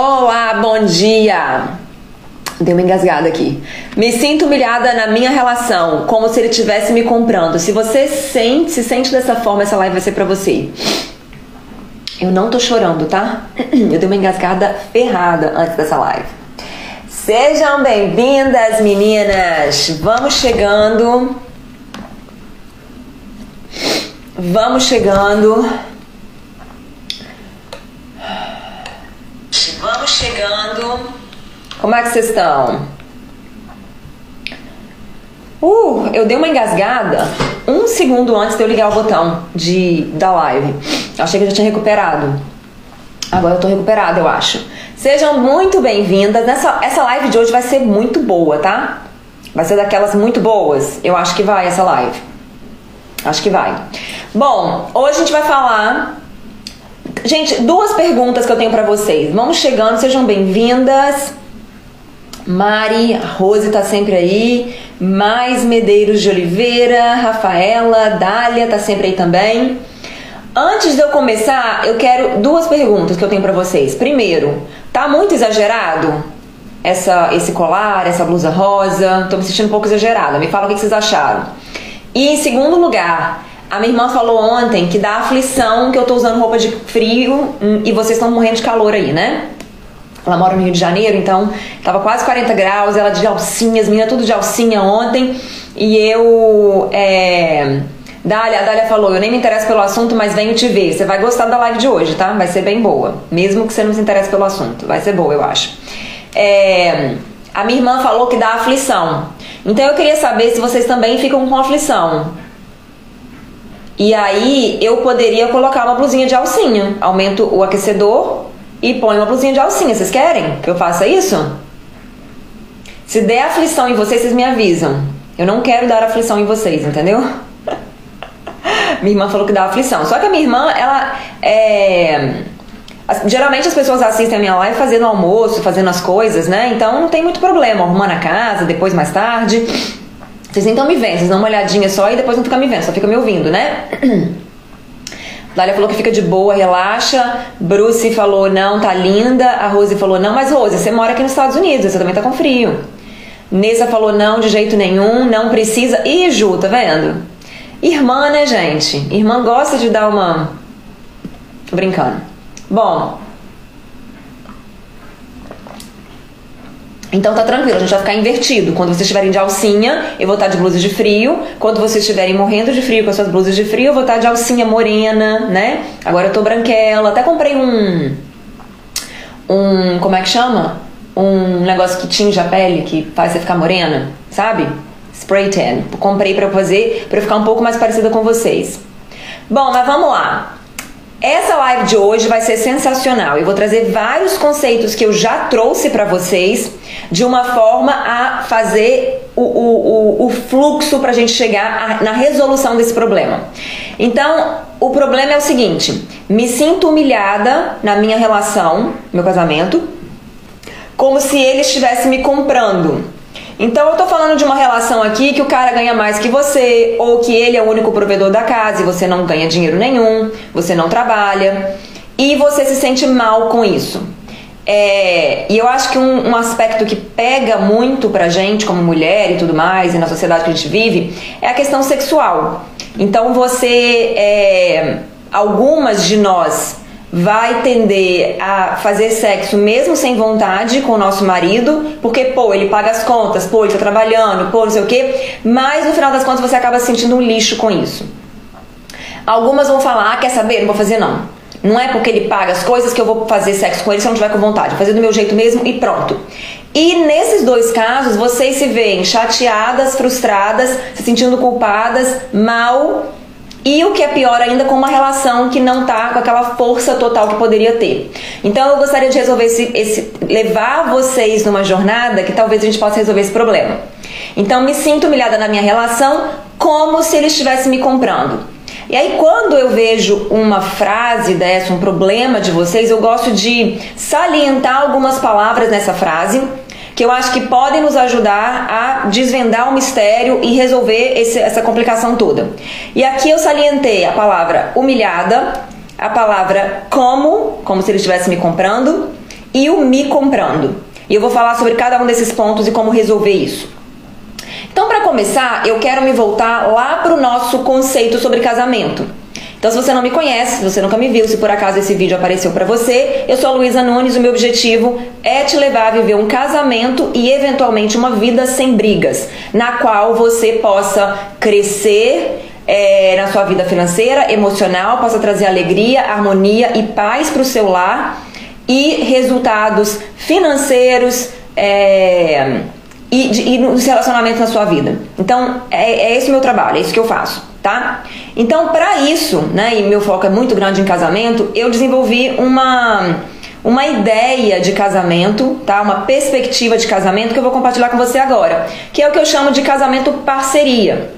Olá, bom dia! Dei uma engasgada aqui. Me sinto humilhada na minha relação, como se ele estivesse me comprando. Se você sente, se sente dessa forma, essa live vai ser pra você. Eu não tô chorando, tá? Eu dei uma engasgada ferrada antes dessa live. Sejam bem-vindas, meninas! Vamos chegando. Vamos chegando. Vamos chegando. Como é que vocês estão? Uh, eu dei uma engasgada um segundo antes de eu ligar o botão de, da live. Achei que eu já tinha recuperado. Agora eu tô recuperada, eu acho. Sejam muito bem-vindas. Essa live de hoje vai ser muito boa, tá? Vai ser daquelas muito boas. Eu acho que vai essa live. Acho que vai. Bom, hoje a gente vai falar Gente, duas perguntas que eu tenho para vocês. Vamos chegando, sejam bem-vindas. Mari, a Rose tá sempre aí. Mais Medeiros de Oliveira, Rafaela, Dália tá sempre aí também. Antes de eu começar, eu quero duas perguntas que eu tenho para vocês. Primeiro, tá muito exagerado essa esse colar, essa blusa rosa? Tô me sentindo um pouco exagerada. Me fala o que vocês acharam. E em segundo lugar, a minha irmã falou ontem que dá aflição que eu tô usando roupa de frio hum, e vocês estão morrendo de calor aí, né? Ela mora no Rio de Janeiro, então tava quase 40 graus, ela de alcinha, as meninas tudo de alcinha ontem. E eu. É... Dália, a Dália falou: Eu nem me interesso pelo assunto, mas venho te ver. Você vai gostar da live de hoje, tá? Vai ser bem boa. Mesmo que você não se interesse pelo assunto. Vai ser boa, eu acho. É... A minha irmã falou que dá aflição. Então eu queria saber se vocês também ficam com aflição. E aí eu poderia colocar uma blusinha de alcinha. Aumento o aquecedor e ponho uma blusinha de alcinha. Vocês querem que eu faça isso? Se der aflição em vocês, vocês me avisam. Eu não quero dar aflição em vocês, entendeu? minha irmã falou que dá aflição. Só que a minha irmã, ela é. Geralmente as pessoas assistem a minha live fazendo almoço, fazendo as coisas, né? Então não tem muito problema, arrumando a casa, depois mais tarde. Vocês nem estão me vendo, vocês dão uma olhadinha só e depois não fica me vendo, só fica me ouvindo, né? Dália falou que fica de boa, relaxa. Bruce falou não, tá linda. A Rose falou não, mas Rose, você mora aqui nos Estados Unidos, você também tá com frio. Nessa falou não, de jeito nenhum, não precisa. Ih, Ju, tá vendo? Irmã, né, gente? Irmã gosta de dar uma. Tô brincando. Bom, Então tá tranquilo, a gente vai ficar invertido. Quando vocês estiverem de alcinha, eu vou estar de blusa de frio. Quando vocês estiverem morrendo de frio com as suas blusas de frio, eu vou estar de alcinha morena, né? Agora eu tô branquela. Até comprei um. Um. Como é que chama? Um negócio que tinge a pele, que faz você ficar morena, sabe? Spray tan. Comprei pra fazer, pra eu ficar um pouco mais parecida com vocês. Bom, mas vamos lá. Essa live de hoje vai ser sensacional. Eu vou trazer vários conceitos que eu já trouxe para vocês de uma forma a fazer o, o, o, o fluxo para a gente chegar a, na resolução desse problema. Então, o problema é o seguinte: me sinto humilhada na minha relação, meu casamento, como se ele estivesse me comprando. Então eu tô falando de uma relação aqui que o cara ganha mais que você, ou que ele é o único provedor da casa e você não ganha dinheiro nenhum, você não trabalha, e você se sente mal com isso. É, e eu acho que um, um, aspecto que pega muito pra gente como mulher e tudo mais, e na sociedade que a gente vive, é a questão sexual. Então você, é, algumas de nós vai tender a fazer sexo mesmo sem vontade com o nosso marido, porque, pô, ele paga as contas, pô, ele tá trabalhando, pô, não sei o quê, mas no final das contas você acaba se sentindo um lixo com isso. Algumas vão falar, ah, quer saber? Não vou fazer não. Não é porque ele paga as coisas que eu vou fazer sexo com ele se eu não tiver com vontade. Vou fazer do meu jeito mesmo e pronto. E nesses dois casos, vocês se veem chateadas, frustradas, se sentindo culpadas, mal e o que é pior ainda, com uma relação que não tá com aquela força total que poderia ter. Então eu gostaria de resolver esse, esse levar vocês numa jornada que talvez a gente possa resolver esse problema. Então me sinto humilhada na minha relação como se ele estivesse me comprando. E aí, quando eu vejo uma frase dessa, um problema de vocês, eu gosto de salientar algumas palavras nessa frase que eu acho que podem nos ajudar a desvendar o mistério e resolver esse, essa complicação toda. E aqui eu salientei a palavra humilhada, a palavra como, como se ele estivesse me comprando, e o me comprando. E eu vou falar sobre cada um desses pontos e como resolver isso. Então, para começar, eu quero me voltar lá para o nosso conceito sobre casamento. Então, se você não me conhece, se você nunca me viu, se por acaso esse vídeo apareceu para você, eu sou a Luísa Nunes. O meu objetivo é te levar a viver um casamento e, eventualmente, uma vida sem brigas, na qual você possa crescer é, na sua vida financeira, emocional, possa trazer alegria, harmonia e paz para o seu lar e resultados financeiros. É, e, de, e nos relacionamentos na sua vida. Então, é, é esse o meu trabalho, é isso que eu faço, tá? Então, para isso, né, e meu foco é muito grande em casamento, eu desenvolvi uma uma ideia de casamento, tá? Uma perspectiva de casamento que eu vou compartilhar com você agora, que é o que eu chamo de casamento parceria.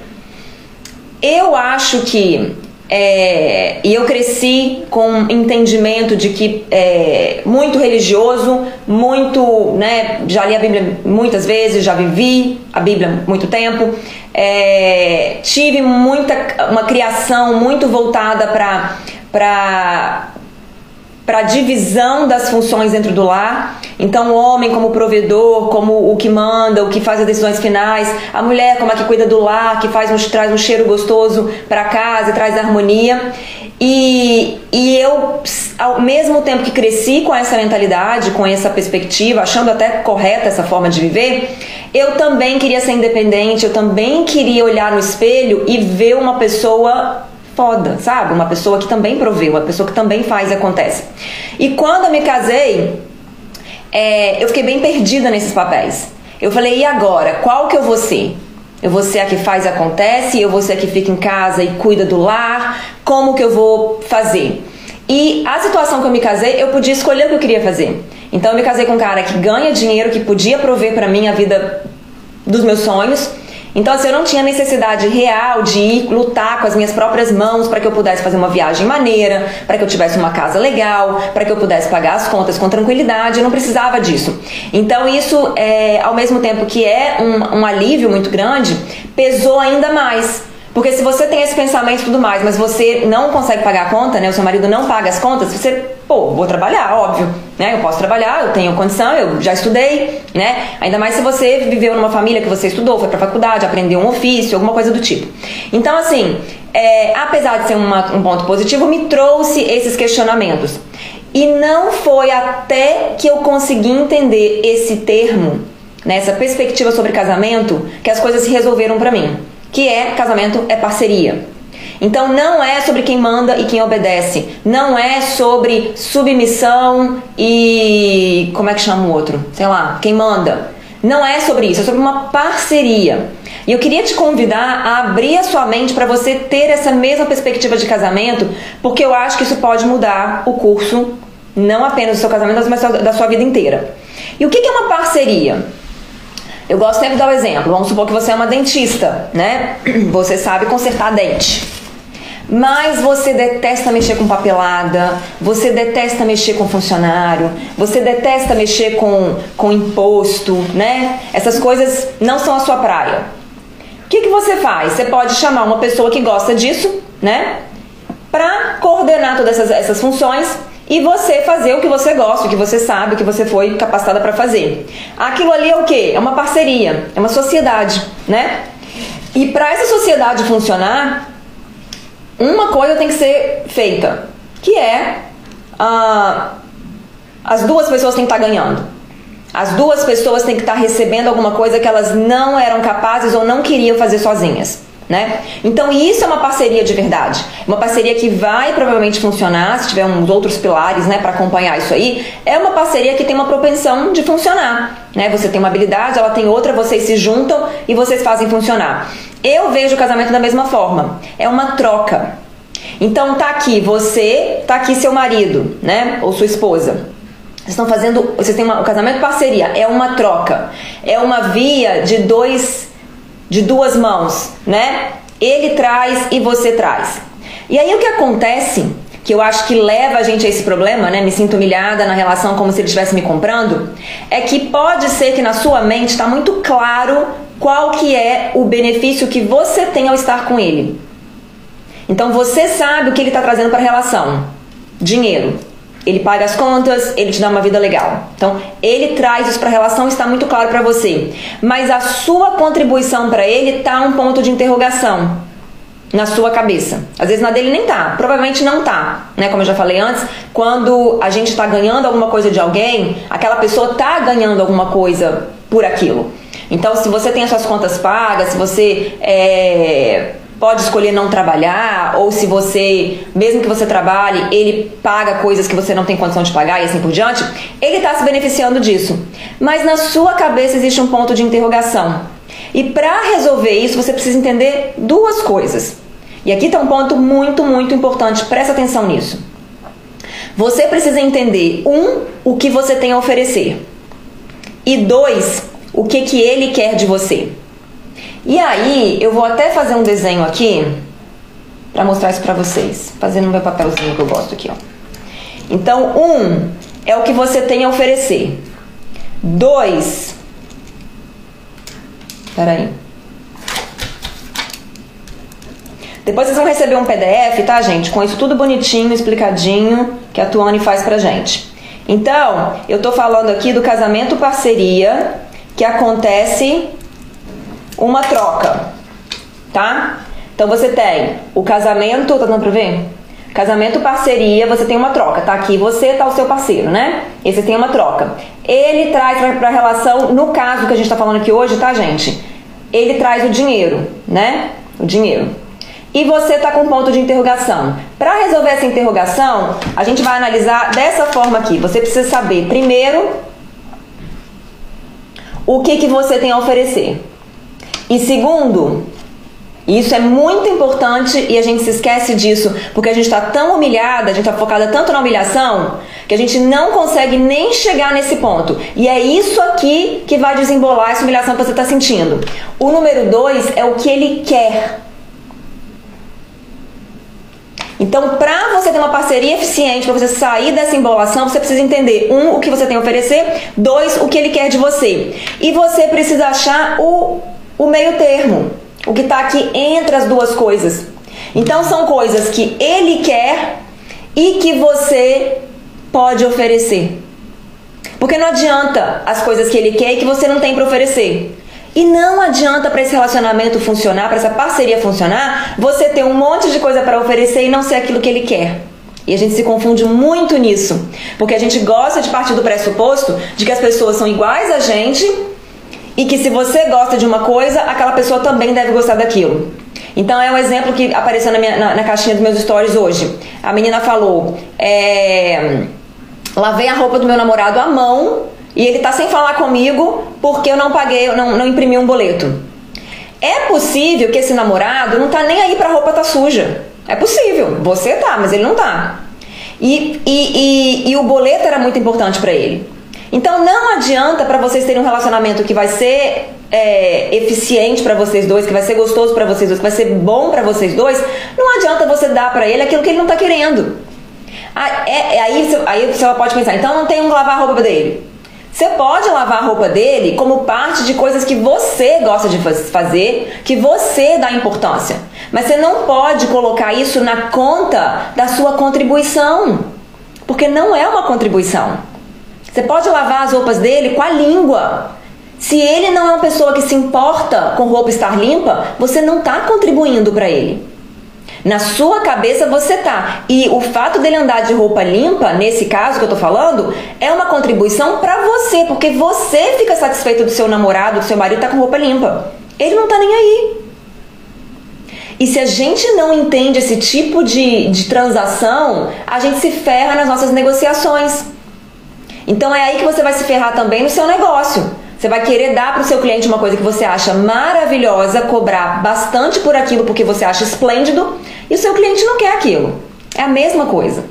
Eu acho que é, e eu cresci com entendimento de que é muito religioso, muito, né, já li a Bíblia muitas vezes, já vivi a Bíblia muito tempo, é, tive muita, uma criação muito voltada para para a divisão das funções dentro do lar. Então, o homem como provedor, como o que manda, o que faz as decisões finais, a mulher como a que cuida do lar, que faz um, traz um cheiro gostoso para casa, traz harmonia. E, e eu, ao mesmo tempo que cresci com essa mentalidade, com essa perspectiva, achando até correta essa forma de viver, eu também queria ser independente, eu também queria olhar no espelho e ver uma pessoa foda, sabe? Uma pessoa que também provê, uma pessoa que também faz e acontece. E quando eu me casei, é, eu fiquei bem perdida nesses papéis. Eu falei, e agora? Qual que eu vou ser? Eu vou ser a que faz acontece, eu vou ser a que fica em casa e cuida do lar, como que eu vou fazer? E a situação que eu me casei, eu podia escolher o que eu queria fazer. Então eu me casei com um cara que ganha dinheiro, que podia prover para mim a vida dos meus sonhos, então, assim, eu não tinha necessidade real de ir lutar com as minhas próprias mãos para que eu pudesse fazer uma viagem maneira, para que eu tivesse uma casa legal, para que eu pudesse pagar as contas com tranquilidade. Eu não precisava disso. Então, isso, é, ao mesmo tempo que é um, um alívio muito grande, pesou ainda mais. Porque se você tem esse pensamento e tudo mais, mas você não consegue pagar a conta, né? O seu marido não paga as contas, você, pô, vou trabalhar, óbvio, né? Eu posso trabalhar, eu tenho condição, eu já estudei, né? Ainda mais se você viveu numa família que você estudou, foi pra faculdade, aprendeu um ofício, alguma coisa do tipo. Então, assim, é, apesar de ser uma, um ponto positivo, me trouxe esses questionamentos. E não foi até que eu consegui entender esse termo, nessa né, perspectiva sobre casamento, que as coisas se resolveram para mim que é casamento é parceria. Então não é sobre quem manda e quem obedece, não é sobre submissão e como é que chama o outro? Sei lá, quem manda. Não é sobre isso, é sobre uma parceria. E eu queria te convidar a abrir a sua mente para você ter essa mesma perspectiva de casamento, porque eu acho que isso pode mudar o curso, não apenas do seu casamento, mas da sua vida inteira. E o que é uma parceria? Eu gosto sempre de dar o um exemplo. Vamos supor que você é uma dentista, né? Você sabe consertar dente. Mas você detesta mexer com papelada, você detesta mexer com funcionário, você detesta mexer com, com imposto, né? Essas coisas não são a sua praia. O que, que você faz? Você pode chamar uma pessoa que gosta disso, né? Para coordenar todas essas, essas funções e você fazer o que você gosta, o que você sabe, o que você foi capacitada para fazer. Aquilo ali é o que? É uma parceria, é uma sociedade, né? E para essa sociedade funcionar, uma coisa tem que ser feita, que é ah, as duas pessoas têm que estar tá ganhando. As duas pessoas têm que estar tá recebendo alguma coisa que elas não eram capazes ou não queriam fazer sozinhas né? Então isso é uma parceria de verdade, uma parceria que vai provavelmente funcionar se tiver uns outros pilares, né, para acompanhar isso aí. É uma parceria que tem uma propensão de funcionar, né? Você tem uma habilidade, ela tem outra, vocês se juntam e vocês fazem funcionar. Eu vejo o casamento da mesma forma, é uma troca. Então tá aqui você, tá aqui seu marido, né, ou sua esposa. Vocês estão fazendo, vocês têm uma, o casamento parceria, é uma troca, é uma via de dois de duas mãos, né? Ele traz e você traz. E aí o que acontece, que eu acho que leva a gente a esse problema, né? Me sinto humilhada na relação como se ele estivesse me comprando, é que pode ser que na sua mente está muito claro qual que é o benefício que você tem ao estar com ele. Então você sabe o que ele está trazendo para a relação: dinheiro. Ele paga as contas, ele te dá uma vida legal. Então, ele traz isso para a relação, está muito claro para você. Mas a sua contribuição para ele tá um ponto de interrogação na sua cabeça. Às vezes na dele nem tá, provavelmente não tá, né? Como eu já falei antes, quando a gente tá ganhando alguma coisa de alguém, aquela pessoa tá ganhando alguma coisa por aquilo. Então, se você tem as suas contas pagas, se você é, pode escolher não trabalhar, ou se você, mesmo que você trabalhe, ele paga coisas que você não tem condição de pagar e assim por diante, ele está se beneficiando disso. Mas na sua cabeça existe um ponto de interrogação. E para resolver isso, você precisa entender duas coisas. E aqui está um ponto muito, muito importante, presta atenção nisso. Você precisa entender, um, o que você tem a oferecer. E dois, o que, que ele quer de você. E aí, eu vou até fazer um desenho aqui para mostrar isso para vocês, fazendo meu papelzinho que eu gosto aqui, ó. Então, um é o que você tem a oferecer. Dois, peraí. Depois vocês vão receber um PDF, tá, gente? Com isso tudo bonitinho, explicadinho, que a Tuane faz pra gente. Então, eu tô falando aqui do casamento parceria que acontece uma troca, tá? Então você tem o casamento, tá dando pra ver? Casamento parceria, você tem uma troca, tá aqui você, tá o seu parceiro, né? E você tem uma troca. Ele traz pra, relação, no caso que a gente tá falando aqui hoje, tá, gente? Ele traz o dinheiro, né? O dinheiro. E você tá com ponto de interrogação. Para resolver essa interrogação, a gente vai analisar dessa forma aqui. Você precisa saber, primeiro, o que, que você tem a oferecer. E segundo, isso é muito importante e a gente se esquece disso porque a gente está tão humilhada, a gente está focada tanto na humilhação que a gente não consegue nem chegar nesse ponto. E é isso aqui que vai desembolar essa humilhação que você está sentindo. O número dois é o que ele quer. Então, para você ter uma parceria eficiente, para você sair dessa embolação, você precisa entender um, o que você tem a oferecer, dois, o que ele quer de você. E você precisa achar o o meio termo, o que está aqui entre as duas coisas. Então são coisas que ele quer e que você pode oferecer. Porque não adianta as coisas que ele quer e que você não tem para oferecer. E não adianta para esse relacionamento funcionar, para essa parceria funcionar, você ter um monte de coisa para oferecer e não ser aquilo que ele quer. E a gente se confunde muito nisso, porque a gente gosta de partir do pressuposto de que as pessoas são iguais a gente e que se você gosta de uma coisa, aquela pessoa também deve gostar daquilo. Então é um exemplo que apareceu na, minha, na, na caixinha dos meus stories hoje. A menina falou: é, lavei a roupa do meu namorado à mão e ele tá sem falar comigo porque eu não paguei, eu não, não imprimi um boleto. É possível que esse namorado não tá nem aí pra roupa tá suja. É possível. Você tá, mas ele não tá. E, e, e, e o boleto era muito importante para ele. Então não adianta para vocês terem um relacionamento que vai ser é, eficiente para vocês dois, que vai ser gostoso para vocês dois, que vai ser bom para vocês dois, não adianta você dar para ele aquilo que ele não tá querendo. É, é, aí, aí você pode pensar, então não tem um lavar a roupa dele. Você pode lavar a roupa dele como parte de coisas que você gosta de fazer, que você dá importância. Mas você não pode colocar isso na conta da sua contribuição, porque não é uma contribuição. Você pode lavar as roupas dele com a língua. Se ele não é uma pessoa que se importa com roupa estar limpa, você não está contribuindo para ele. Na sua cabeça você tá. E o fato dele andar de roupa limpa, nesse caso que eu tô falando, é uma contribuição para você, porque você fica satisfeito do seu namorado, do seu marido tá com roupa limpa. Ele não tá nem aí. E se a gente não entende esse tipo de, de transação, a gente se ferra nas nossas negociações. Então é aí que você vai se ferrar também no seu negócio. Você vai querer dar para o seu cliente uma coisa que você acha maravilhosa, cobrar bastante por aquilo porque você acha esplêndido, e o seu cliente não quer aquilo. É a mesma coisa.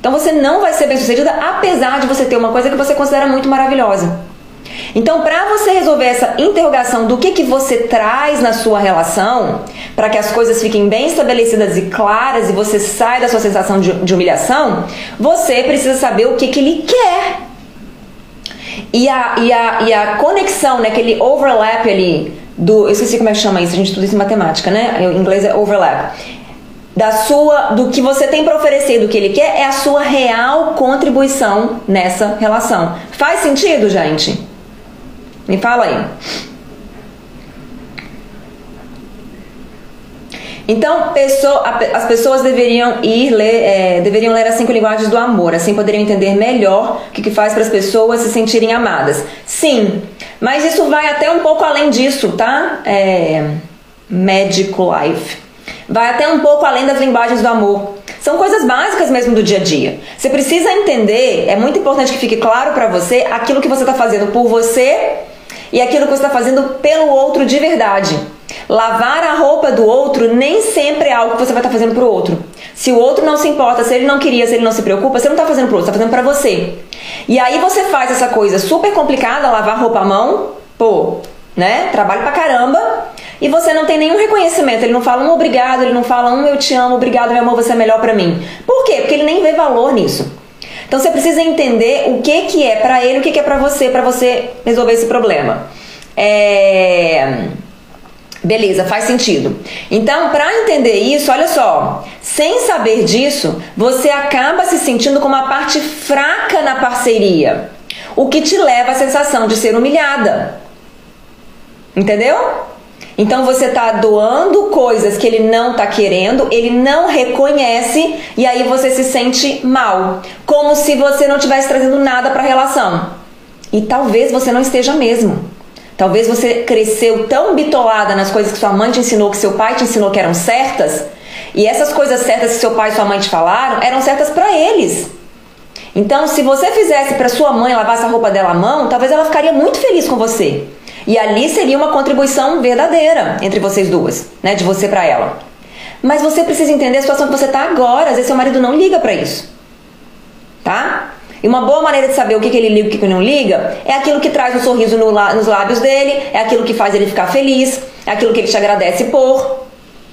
Então você não vai ser bem sucedida apesar de você ter uma coisa que você considera muito maravilhosa. Então, para você resolver essa interrogação do que, que você traz na sua relação, para que as coisas fiquem bem estabelecidas e claras e você saia da sua sensação de, de humilhação, você precisa saber o que, que ele quer. E a, e, a, e a conexão, né, aquele overlap ali do. Eu esqueci como é que chama isso, a gente estuda isso em matemática, né? Em inglês é overlap. da sua, do que você tem para oferecer, do que ele quer, é a sua real contribuição nessa relação. Faz sentido, gente? Me fala aí. Então, as pessoas deveriam ir ler, é, deveriam ler as cinco linguagens do amor, assim poderiam entender melhor o que, faz para as pessoas se sentirem amadas. Sim, mas isso vai até um pouco além disso, tá? É, Life. Vai até um pouco além das linguagens do amor. São coisas básicas mesmo do dia a dia. Você precisa entender, é muito importante que fique claro para você aquilo que você está fazendo por você e aquilo que você está fazendo pelo outro de verdade. Lavar a roupa do outro nem sempre é algo que você vai estar tá fazendo pro outro. Se o outro não se importa, se ele não queria, se ele não se preocupa, você não está fazendo pro outro, está fazendo para você. E aí você faz essa coisa super complicada, lavar roupa à mão, pô, né? Trabalho pra caramba. E você não tem nenhum reconhecimento. Ele não fala um obrigado, ele não fala um eu te amo, obrigado, meu amor, você é melhor para mim. Por quê? Porque ele nem vê valor nisso. Então você precisa entender o que que é para ele, o que que é para você, para você resolver esse problema. É Beleza, faz sentido. Então, para entender isso, olha só, sem saber disso, você acaba se sentindo como a parte fraca na parceria, o que te leva à sensação de ser humilhada. Entendeu? Então você está doando coisas que ele não está querendo, ele não reconhece e aí você se sente mal, como se você não estivesse trazendo nada para a relação. E talvez você não esteja mesmo. Talvez você cresceu tão bitolada nas coisas que sua mãe te ensinou, que seu pai te ensinou que eram certas, e essas coisas certas que seu pai e sua mãe te falaram eram certas para eles. Então, se você fizesse para sua mãe lavar essa roupa dela à mão, talvez ela ficaria muito feliz com você. E ali seria uma contribuição verdadeira entre vocês duas, né, de você para ela. Mas você precisa entender a situação que você tá agora. Às vezes seu marido não liga para isso. Tá? E uma boa maneira de saber o que, que ele liga e o que, que não liga é aquilo que traz um sorriso no, nos lábios dele, é aquilo que faz ele ficar feliz, é aquilo que ele te agradece por,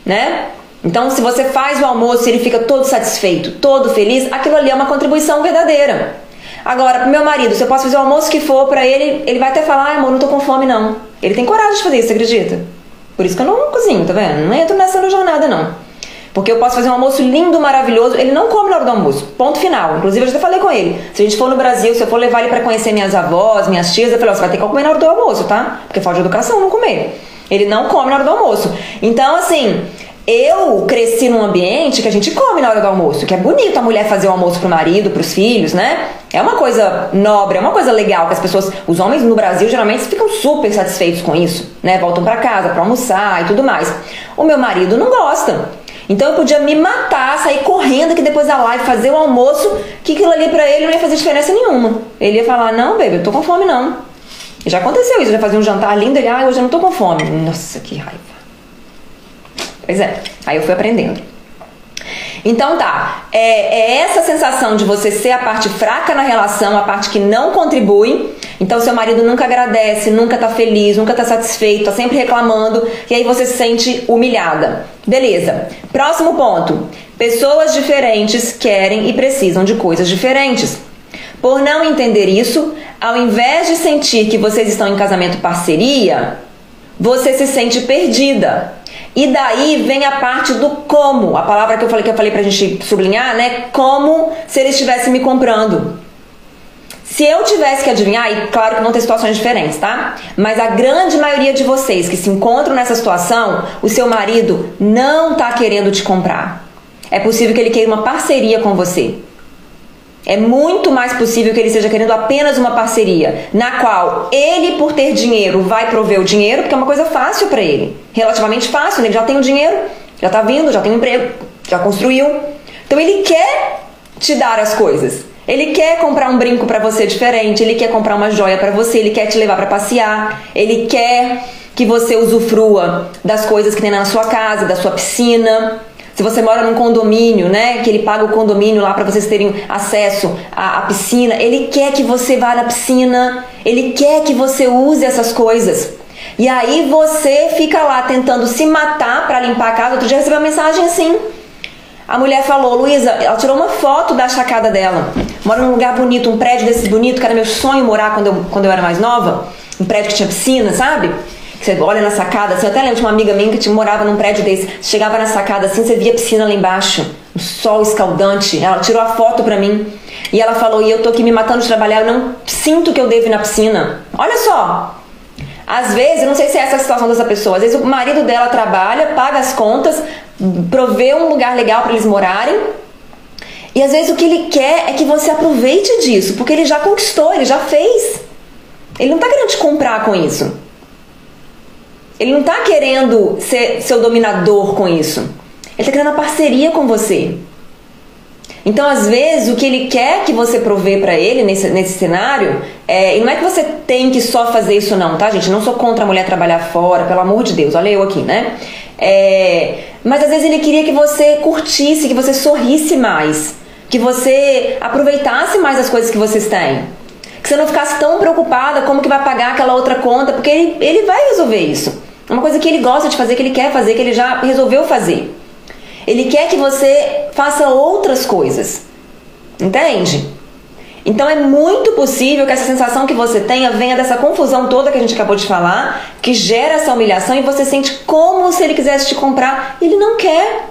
né? Então, se você faz o almoço e ele fica todo satisfeito, todo feliz, aquilo ali é uma contribuição verdadeira. Agora, pro meu marido, se eu posso fazer o almoço que for para ele, ele vai até falar, ah, amor, não tô com fome não. Ele tem coragem de fazer isso, você acredita? Por isso que eu não cozinho, tá vendo? Não entro nessa jornada não. Porque eu posso fazer um almoço lindo, maravilhoso. Ele não come na hora do almoço. Ponto final. Inclusive, eu já falei com ele. Se a gente for no Brasil, se eu for levar ele para conhecer minhas avós, minhas tias, eu falei, você vai ter que comer na hora do almoço, tá? Porque falta de educação não comer. Ele não come na hora do almoço. Então, assim, eu cresci num ambiente que a gente come na hora do almoço, que é bonito a mulher fazer o almoço pro marido, pros filhos, né? É uma coisa nobre, é uma coisa legal que as pessoas, os homens no Brasil geralmente ficam super satisfeitos com isso, né? Voltam para casa para almoçar e tudo mais. O meu marido não gosta. Então eu podia me matar, sair correndo aqui depois da live, fazer o almoço, que aquilo ali pra ele não ia fazer diferença nenhuma. Ele ia falar, não, baby, eu tô com fome não. Já aconteceu isso, já fazia um jantar lindo, ele, ah, hoje eu não tô com fome. Nossa, que raiva. Pois é, aí eu fui aprendendo. Então tá, é, é, essa sensação de você ser a parte fraca na relação, a parte que não contribui. Então seu marido nunca agradece, nunca tá feliz, nunca tá satisfeito, tá sempre reclamando, e aí você se sente humilhada. Beleza. Próximo ponto. Pessoas diferentes querem e precisam de coisas diferentes. Por não entender isso, ao invés de sentir que vocês estão em casamento parceria, você se sente perdida. E daí vem a parte do como, a palavra que eu falei que eu falei pra gente sublinhar, né? Como se ele estivesse me comprando. Se eu tivesse que adivinhar, e claro que vão ter situações diferentes, tá? Mas a grande maioria de vocês que se encontram nessa situação, o seu marido não tá querendo te comprar. É possível que ele queira uma parceria com você. É muito mais possível que ele esteja querendo apenas uma parceria, na qual ele, por ter dinheiro, vai prover o dinheiro, porque é uma coisa fácil para ele. Relativamente fácil, né? ele já tem o dinheiro, já tá vindo, já tem um emprego, já construiu. Então ele quer te dar as coisas. Ele quer comprar um brinco para você diferente, ele quer comprar uma joia para você, ele quer te levar para passear, ele quer que você usufrua das coisas que tem na sua casa, da sua piscina. Se você mora num condomínio, né, que ele paga o condomínio lá para vocês terem acesso à, à, piscina, ele quer que você vá na piscina, ele quer que você use essas coisas. E aí você fica lá tentando se matar para limpar a casa. Outro dia recebi uma mensagem assim. A mulher falou, Luísa, ela tirou uma foto da sacada dela. Mora num lugar bonito, um prédio desses bonito, que era meu sonho morar quando eu, quando eu era mais nova. Um prédio que tinha piscina, sabe? Você olha na sacada, assim, eu até lembro de uma amiga minha que morava num prédio desse. Chegava na sacada assim, você via a piscina lá embaixo, um sol escaldante. Ela tirou a foto pra mim e ela falou: E eu tô aqui me matando de trabalhar, eu não sinto que eu devo ir na piscina. Olha só, às vezes, não sei se é essa a situação dessa pessoa, às vezes o marido dela trabalha, paga as contas, provê um lugar legal para eles morarem. E às vezes o que ele quer é que você aproveite disso, porque ele já conquistou, ele já fez. Ele não está querendo te comprar com isso. Ele não está querendo ser seu dominador com isso. Ele está querendo a parceria com você. Então, às vezes, o que ele quer que você provê para ele nesse, nesse cenário, é, e não é que você tem que só fazer isso, não, tá, gente? Não sou contra a mulher trabalhar fora, pelo amor de Deus, olha eu aqui, né? É, mas às vezes ele queria que você curtisse, que você sorrisse mais, que você aproveitasse mais as coisas que vocês têm. Que você não ficasse tão preocupada como que vai pagar aquela outra conta, porque ele, ele vai resolver isso. É uma coisa que ele gosta de fazer, que ele quer fazer, que ele já resolveu fazer. Ele quer que você faça outras coisas. Entende? Então é muito possível que essa sensação que você tenha venha dessa confusão toda que a gente acabou de falar, que gera essa humilhação e você sente como se ele quisesse te comprar. Ele não quer.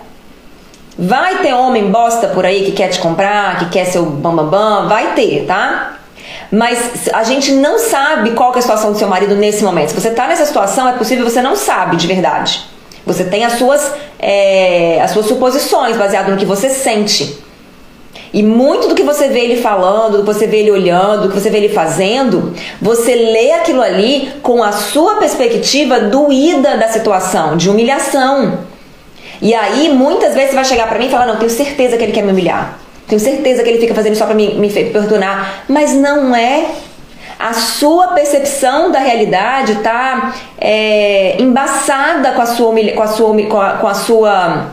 Vai ter homem bosta por aí que quer te comprar, que quer seu bambambam, bam, bam, vai ter, tá? Mas a gente não sabe qual é a situação do seu marido nesse momento. Se você está nessa situação, é possível você não sabe de verdade. Você tem as suas, é, as suas suposições baseado no que você sente. E muito do que você vê ele falando, do que você vê ele olhando, do que você vê ele fazendo, você lê aquilo ali com a sua perspectiva doída da situação, de humilhação. E aí, muitas vezes você vai chegar para mim e falar: Não, tenho certeza que ele quer me humilhar. Tenho certeza que ele fica fazendo só pra me, me perdonar. Mas não é a sua percepção da realidade está é, embaçada com a sua, com a sua, com a, com a sua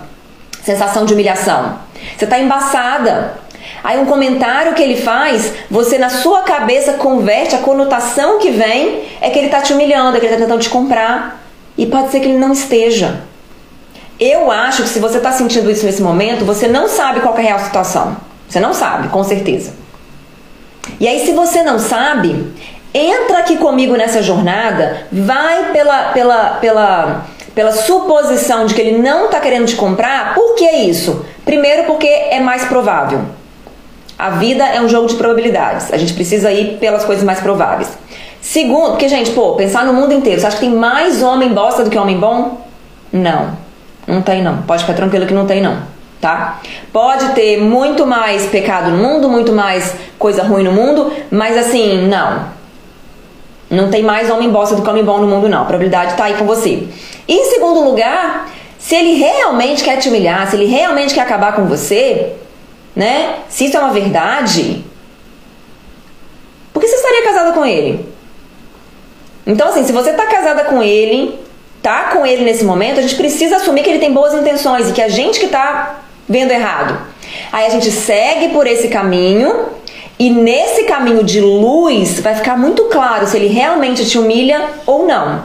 sensação de humilhação. Você está embaçada. Aí um comentário que ele faz, você na sua cabeça converte a conotação que vem é que ele está te humilhando, é que ele está tentando te comprar. E pode ser que ele não esteja. Eu acho que se você está sentindo isso nesse momento, você não sabe qual é a real situação. Você não sabe, com certeza. E aí, se você não sabe, entra aqui comigo nessa jornada, vai pela, pela, pela, pela suposição de que ele não está querendo te comprar. Por que isso? Primeiro, porque é mais provável. A vida é um jogo de probabilidades. A gente precisa ir pelas coisas mais prováveis. Segundo, porque, gente, pô, pensar no mundo inteiro, você acha que tem mais homem bosta do que homem bom? Não. Não tem, não. Pode ficar tranquilo que não tem, não tá? Pode ter muito mais pecado no mundo, muito mais coisa ruim no mundo, mas assim, não. Não tem mais homem bosta do que homem bom no mundo, não. A probabilidade tá aí com você. E em segundo lugar, se ele realmente quer te humilhar, se ele realmente quer acabar com você, né? Se isso é uma verdade, por que você estaria casada com ele? Então, assim, se você tá casada com ele, tá com ele nesse momento, a gente precisa assumir que ele tem boas intenções e que a gente que tá vendo errado. Aí a gente segue por esse caminho e nesse caminho de luz vai ficar muito claro se ele realmente te humilha ou não,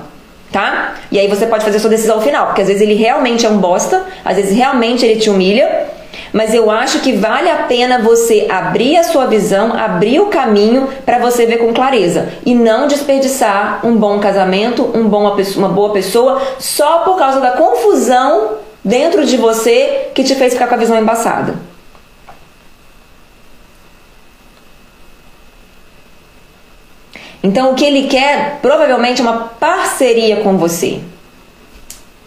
tá? E aí você pode fazer sua decisão final, porque às vezes ele realmente é um bosta, às vezes realmente ele te humilha, mas eu acho que vale a pena você abrir a sua visão, abrir o caminho para você ver com clareza e não desperdiçar um bom casamento, um bom, uma boa pessoa só por causa da confusão dentro de você que te fez ficar com a visão embaçada. Então o que ele quer provavelmente é uma parceria com você.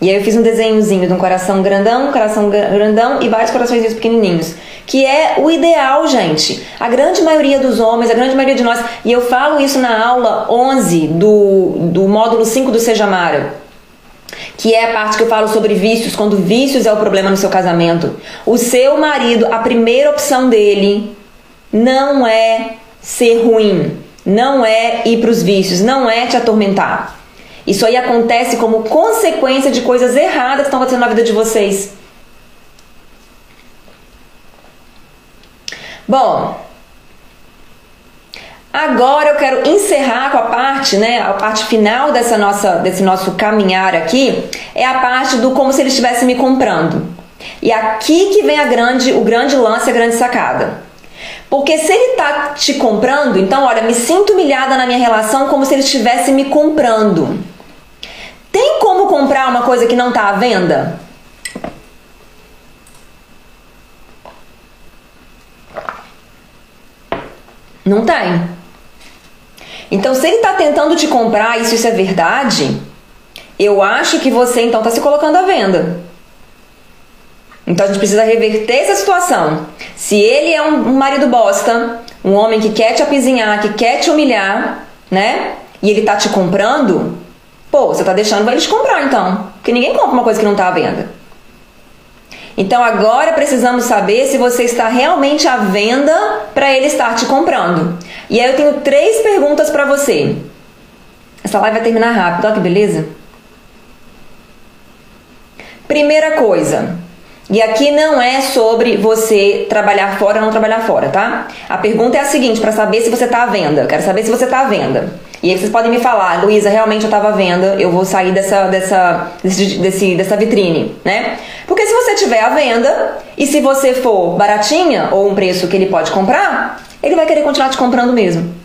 E aí eu fiz um desenhozinho de um coração grandão, coração grandão e vários corações pequenininhos. Que é o ideal, gente. A grande maioria dos homens, a grande maioria de nós, e eu falo isso na aula 11 do, do módulo 5 do Seja Mara que é a parte que eu falo sobre vícios, quando vícios é o problema no seu casamento. O seu marido, a primeira opção dele não é ser ruim, não é ir para os vícios, não é te atormentar. Isso aí acontece como consequência de coisas erradas que estão acontecendo na vida de vocês. Bom, Agora eu quero encerrar com a parte, né, a parte final dessa nossa, desse nosso caminhar aqui, é a parte do como se ele estivesse me comprando. E aqui que vem a grande, o grande lance, a grande sacada. Porque se ele tá te comprando, então olha, me sinto humilhada na minha relação como se ele estivesse me comprando. Tem como comprar uma coisa que não está à venda? Não tem. Então, se ele está tentando te comprar, isso, isso é verdade, eu acho que você então está se colocando à venda. Então a gente precisa reverter essa situação. Se ele é um, marido bosta, um homem que quer te apizinhar, que quer te humilhar, né? E ele tá te comprando, pô, você tá deixando ele te comprar então. Porque ninguém compra uma coisa que não tá à venda. Então agora precisamos saber se você está realmente à venda para ele estar te comprando. E aí eu tenho três perguntas para você. Essa live vai terminar rápido, olha que beleza. Primeira coisa, e aqui não é sobre você trabalhar fora ou não trabalhar fora, tá? A pergunta é a seguinte, para saber se você está à venda. Eu quero saber se você está à venda. E aí vocês podem me falar, Luísa, realmente eu estava à venda, eu vou sair dessa, dessa, desse, desse, dessa vitrine, né? Porque se você estiver à venda e se você for baratinha ou um preço que ele pode comprar, ele vai querer continuar te comprando mesmo.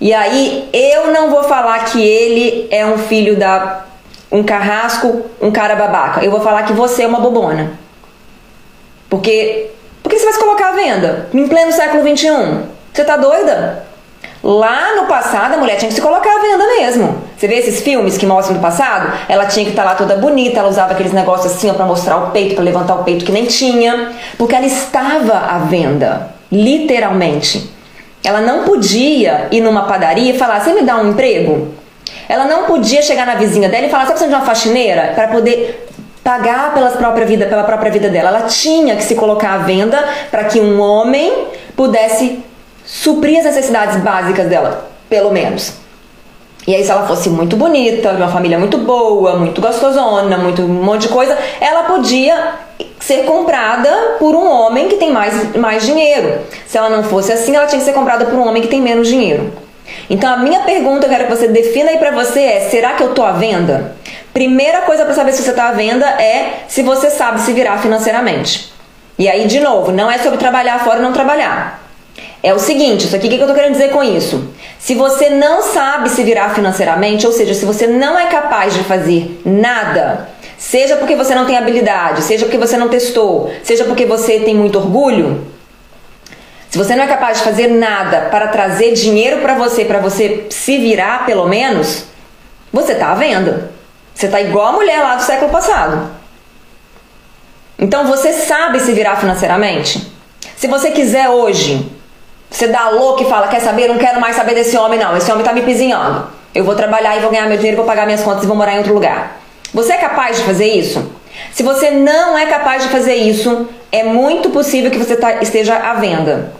E aí eu não vou falar que ele é um filho da um carrasco, um cara babaca. Eu vou falar que você é uma bobona. Porque por que você vai se colocar à venda? Em pleno século XXI? Você tá doida? Lá no passado, a mulher tinha que se colocar à venda mesmo. Você vê esses filmes que mostram do passado? Ela tinha que estar tá lá toda bonita, ela usava aqueles negócios assim para mostrar o peito, para levantar o peito que nem tinha, porque ela estava à venda, literalmente. Ela não podia ir numa padaria e falar: "Você me dá um emprego?" Ela não podia chegar na vizinha dela e falar: "Você precisa de uma faxineira?" para poder pagar pela própria vida, pela própria vida dela. Ela tinha que se colocar à venda para que um homem pudesse suprir as necessidades básicas dela, pelo menos. E aí, se ela fosse muito bonita, de uma família muito boa, muito gostosona, muito um monte de coisa, ela podia ser comprada por um homem que tem mais, mais dinheiro. Se ela não fosse assim, ela tinha que ser comprada por um homem que tem menos dinheiro. Então a minha pergunta, eu quero que você defina aí pra você é: será que eu tô à venda? Primeira coisa para saber se você tá à venda é se você sabe se virar financeiramente. E aí, de novo, não é sobre trabalhar fora ou não trabalhar. É o seguinte, isso aqui, o que eu tô querendo dizer com isso? Se você não sabe se virar financeiramente, ou seja, se você não é capaz de fazer nada, seja porque você não tem habilidade, seja porque você não testou, seja porque você tem muito orgulho, se você não é capaz de fazer nada para trazer dinheiro para você, para você se virar pelo menos, você está à venda. Você está igual a mulher lá do século passado. Então você sabe se virar financeiramente? Se você quiser hoje, você dá louco e fala: Quer saber? Não quero mais saber desse homem, não. Esse homem está me pizinhando. Eu vou trabalhar e vou ganhar meu dinheiro, vou pagar minhas contas e vou morar em outro lugar. Você é capaz de fazer isso? Se você não é capaz de fazer isso, é muito possível que você tá, esteja à venda.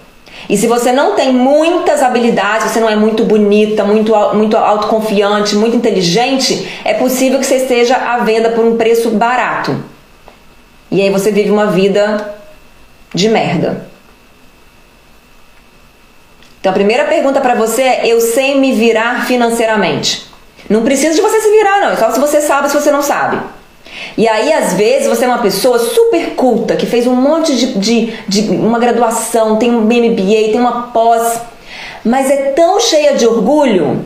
E se você não tem muitas habilidades, você não é muito bonita, muito, muito autoconfiante, muito inteligente, é possível que você esteja à venda por um preço barato. E aí você vive uma vida de merda. Então a primeira pergunta para você é: eu sei me virar financeiramente? Não precisa de você se virar, não. É só se você sabe, se você não sabe. E aí, às vezes, você é uma pessoa super culta, que fez um monte de, de, de uma graduação, tem um MBA, tem uma pós, mas é tão cheia de orgulho,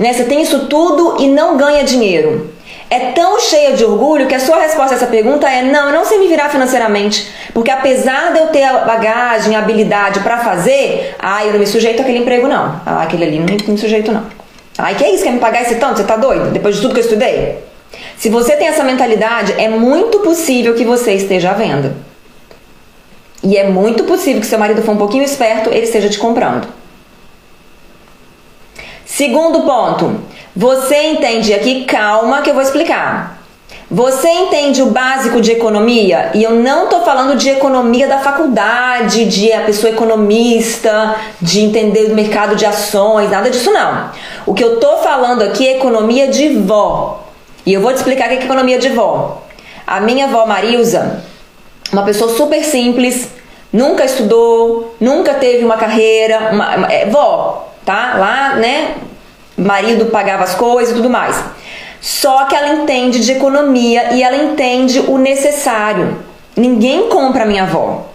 né? Você tem isso tudo e não ganha dinheiro. É tão cheia de orgulho que a sua resposta a essa pergunta é: não, eu não sei me virar financeiramente. Porque apesar de eu ter a bagagem, a habilidade para fazer, ah, eu não me sujeito àquele emprego, não. Ah, aquele ali não me, sujeito, não. Ai, que é isso? Quer me pagar esse tanto? Você tá doido? Depois de tudo que eu estudei? Se você tem essa mentalidade, é muito possível que você esteja à venda. E é muito possível que seu marido for um pouquinho esperto, ele esteja te comprando. Segundo ponto, você entende aqui, calma que eu vou explicar. Você entende o básico de economia? E eu não estou falando de economia da faculdade, de a pessoa economista, de entender o mercado de ações, nada disso não. O que eu estou falando aqui é economia de vó. E eu vou te explicar o que é economia de vó. A minha avó Marilza, uma pessoa super simples, nunca estudou, nunca teve uma carreira, uma, é, vó, tá? Lá, né? Marido pagava as coisas e tudo mais. Só que ela entende de economia e ela entende o necessário. Ninguém compra minha avó.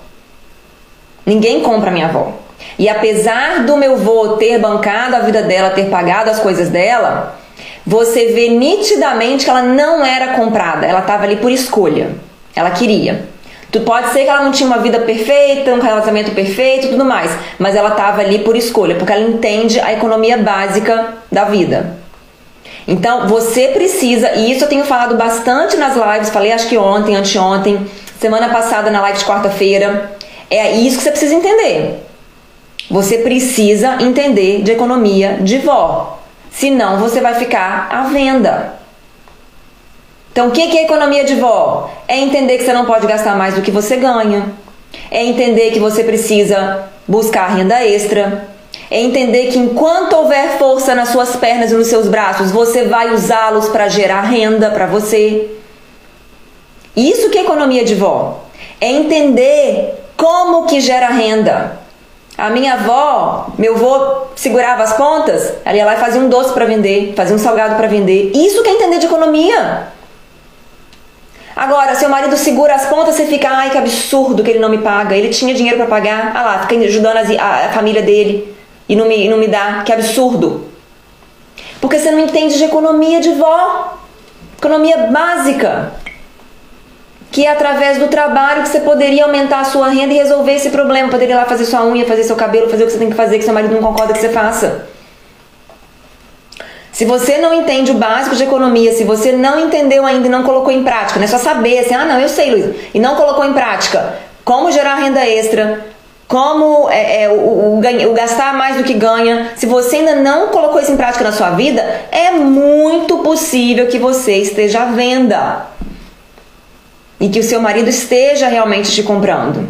Ninguém compra minha avó. E apesar do meu avô ter bancado a vida dela, ter pagado as coisas dela, você vê nitidamente que ela não era comprada, ela estava ali por escolha. Ela queria. Tu pode ser que ela não tinha uma vida perfeita, um relacionamento perfeito, tudo mais, mas ela estava ali por escolha, porque ela entende a economia básica da vida. Então, você precisa, e isso eu tenho falado bastante nas lives, falei acho que ontem, anteontem, semana passada na live de quarta-feira, é isso que você precisa entender. Você precisa entender de economia de vó. Senão você vai ficar à venda. Então, o que é economia de vó? É entender que você não pode gastar mais do que você ganha. É entender que você precisa buscar renda extra. É entender que enquanto houver força nas suas pernas e nos seus braços, você vai usá-los para gerar renda para você. Isso que é economia de vó. É entender como que gera renda. A minha avó, meu avô segurava as pontas, ela ia lá e fazia um doce para vender, fazia um salgado para vender. Isso que é entender de economia. Agora, seu marido segura as pontas, você fica, ai que absurdo que ele não me paga. Ele tinha dinheiro para pagar, ah lá, fica ajudando a, a, família dele e não, me, não me dá, que absurdo. Porque você não entende de economia de vó, economia básica que é através do trabalho que você poderia aumentar a sua renda e resolver esse problema. Poderia ir lá fazer sua unha, fazer seu cabelo, fazer o que você tem que fazer, que seu marido não concorda que você faça. Se você não entende o básico de economia, se você não entendeu ainda e não colocou em prática, não é só saber assim, ah não, eu sei, Luiz, e não colocou em prática como gerar renda extra, como é, é, o, o, o, gastar mais do que ganha, se você ainda não colocou isso em prática na sua vida, é muito possível que você esteja à venda e que o seu marido esteja realmente te comprando.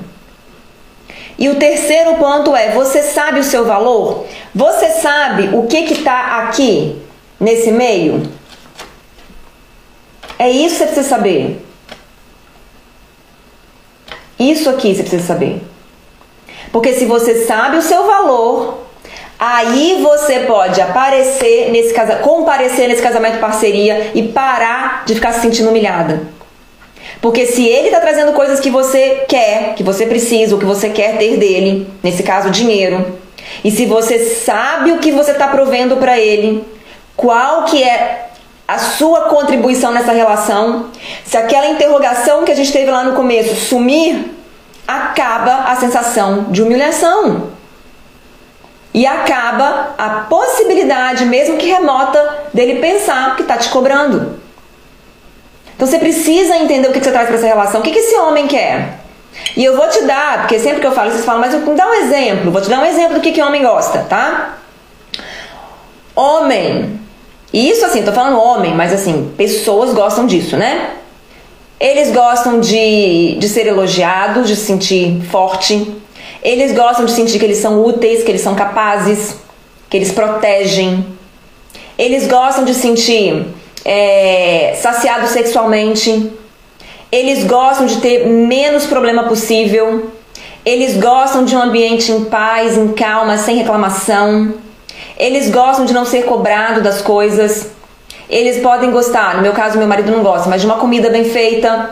E o terceiro ponto é: você sabe o seu valor? Você sabe o que está aqui nesse meio? É isso que você precisa saber. Isso aqui você precisa saber. Porque se você sabe o seu valor, aí você pode aparecer nesse casa, comparecer nesse casamento parceria e parar de ficar se sentindo humilhada. Porque se ele está trazendo coisas que você quer, que você precisa, o que você quer ter dele, nesse caso dinheiro, e se você sabe o que você está provendo para ele, qual que é a sua contribuição nessa relação, se aquela interrogação que a gente teve lá no começo sumir, acaba a sensação de humilhação. E acaba a possibilidade, mesmo que remota, dele pensar que está te cobrando. Então você precisa entender o que você traz para essa relação. O que esse homem quer? E eu vou te dar, porque sempre que eu falo, vocês falam, mas me dá um exemplo. Vou te dar um exemplo do que, que homem gosta, tá? Homem. E isso assim, tô falando homem, mas assim, pessoas gostam disso, né? Eles gostam de, de ser elogiados, de se sentir forte. Eles gostam de sentir que eles são úteis, que eles são capazes, que eles protegem. Eles gostam de sentir é, saciados sexualmente, eles gostam de ter menos problema possível, eles gostam de um ambiente em paz, em calma, sem reclamação, eles gostam de não ser cobrado das coisas, eles podem gostar, no meu caso meu marido não gosta, mas de uma comida bem feita,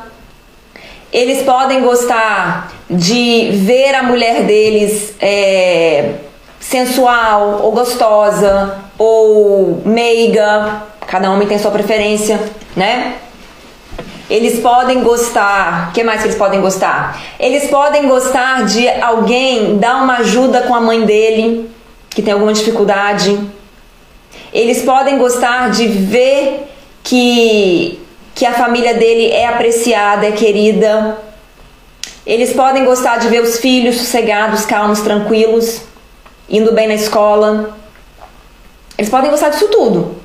eles podem gostar de ver a mulher deles é, sensual ou gostosa ou meiga Cada homem tem sua preferência, né? Eles podem gostar. O que mais que eles podem gostar? Eles podem gostar de alguém dar uma ajuda com a mãe dele, que tem alguma dificuldade. Eles podem gostar de ver que, que a família dele é apreciada, é querida. Eles podem gostar de ver os filhos sossegados, calmos, tranquilos, indo bem na escola. Eles podem gostar disso tudo.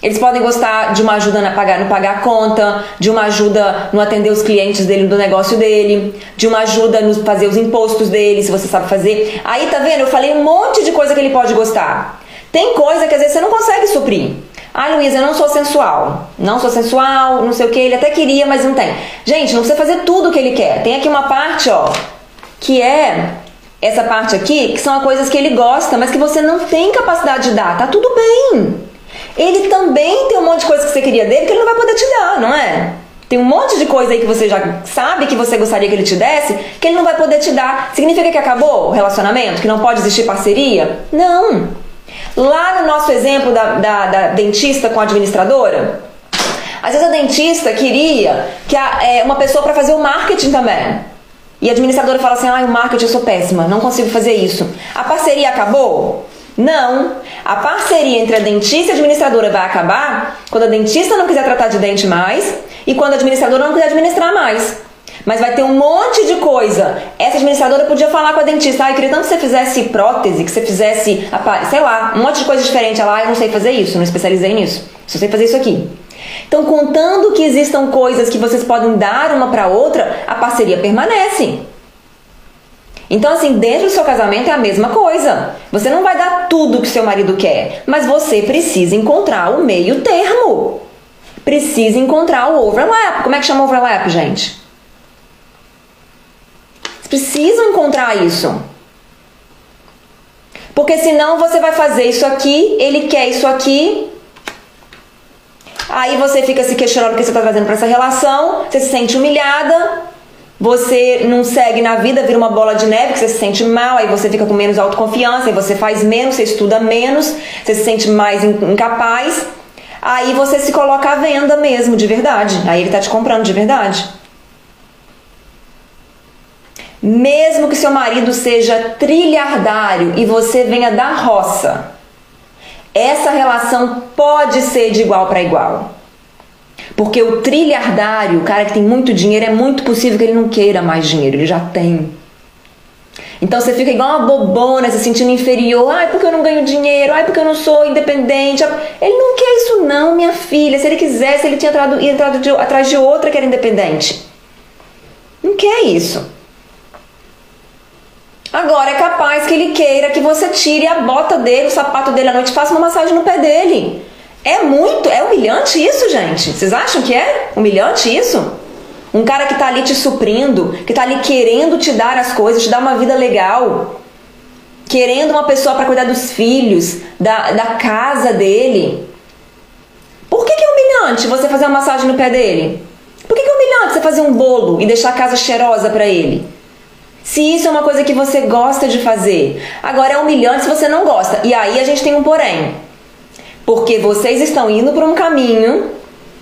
Eles podem gostar de uma ajuda no pagar, no pagar a conta, de uma ajuda no atender os clientes dele do negócio dele, de uma ajuda no fazer os impostos dele, se você sabe fazer. Aí tá vendo? Eu falei um monte de coisa que ele pode gostar. Tem coisa que às vezes você não consegue suprir. Ah, Luísa, eu não sou sensual. Não sou sensual, não sei o que. Ele até queria, mas não tem. Gente, não precisa fazer tudo o que ele quer. Tem aqui uma parte, ó, que é essa parte aqui, que são as coisas que ele gosta, mas que você não tem capacidade de dar. Tá tudo bem ele também tem um monte de coisa que você queria dele que ele não vai poder te dar, não é? Tem um monte de coisa aí que você já sabe que você gostaria que ele te desse, que ele não vai poder te dar. Significa que acabou o relacionamento? Que não pode existir parceria? Não. Lá no nosso exemplo da, da, da dentista com a administradora, às vezes a dentista queria que a, é, uma pessoa para fazer o marketing também. E a administradora fala assim: ah, o marketing eu sou péssima, não consigo fazer isso. A parceria acabou? Não. A parceria entre a dentista e a administradora vai acabar quando a dentista não quiser tratar de dente mais e quando a administradora não quiser administrar mais. Mas vai ter um monte de coisa. Essa administradora podia falar com a dentista: ah, eu queria tanto que você fizesse prótese, que você fizesse, sei lá, um monte de coisa diferente. Ela, ah, eu não sei fazer isso, não especializei nisso. Só sei fazer isso aqui. Então, contando que existam coisas que vocês podem dar uma para outra, a parceria permanece. Então, assim, dentro do seu casamento é a mesma coisa. Você não vai dar tudo que seu marido quer, mas você precisa encontrar o meio termo. Precisa encontrar o overlap. Como é que chama overlap, gente? Vocês precisam encontrar isso. Porque senão você vai fazer isso aqui, ele quer isso aqui, Aí você fica se questionando o que você está fazendo para essa relação, você se sente humilhada, você não segue na vida, vira uma bola de neve, que você se sente mal, aí você fica com menos autoconfiança, aí você faz menos, você estuda menos, você se sente mais incapaz. Aí você se coloca à venda mesmo, de verdade. Aí ele está te comprando de verdade. Mesmo que seu marido seja trilhardário e você venha da roça, essa relação pode ser de igual para igual. Porque o trilhardário, o cara que tem muito dinheiro, é muito possível que ele não queira mais dinheiro, ele já tem. Então você fica igual uma bobona, se sentindo inferior. Ai, porque eu não ganho dinheiro? Ai, porque eu não sou independente? Ele não quer isso, não, minha filha. Se ele quisesse, ele tinha entrado, entrado de, atrás de outra que era independente. Não quer isso. Agora é capaz que ele queira que você tire a bota dele, o sapato dele à noite, faça uma massagem no pé dele. É muito, é humilhante isso, gente. Vocês acham que é humilhante isso? Um cara que tá ali te suprindo, que tá ali querendo te dar as coisas, te dar uma vida legal, querendo uma pessoa para cuidar dos filhos, da, da casa dele. Por que, que é humilhante você fazer uma massagem no pé dele? Por que, que é humilhante você fazer um bolo e deixar a casa cheirosa para ele? Se isso é uma coisa que você gosta de fazer. Agora é humilhante se você não gosta. E aí a gente tem um porém. Porque vocês estão indo por um caminho,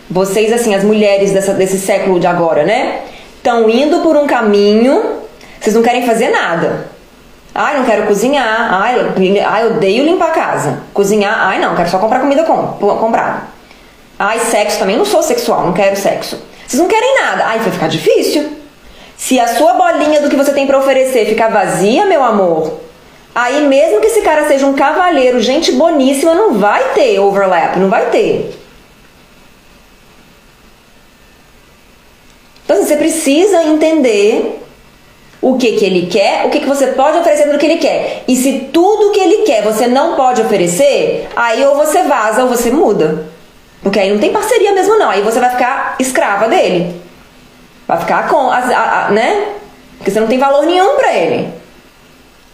vocês, assim, as mulheres dessa, desse século de agora, né? Estão indo por um caminho, vocês não querem fazer nada. Ai, não quero cozinhar. Ai, ai, odeio limpar a casa. Cozinhar, ai, não, quero só comprar comida com, comprada. Ai, sexo também, não sou sexual, não quero sexo. Vocês não querem nada. Ai, vai ficar difícil. Se a sua bolinha do que você tem para oferecer ficar vazia, meu amor, aí mesmo que esse cara seja um cavalheiro, gente boníssima, não vai ter overlap, não vai ter. Então assim, você precisa entender o que, que ele quer, o que, que você pode oferecer do que ele quer. E se tudo que ele quer você não pode oferecer, aí ou você vaza ou você muda. Porque aí não tem parceria mesmo não, aí você vai ficar escrava dele. Vai ficar com, a, a, a, né? Porque você não tem valor nenhum para ele.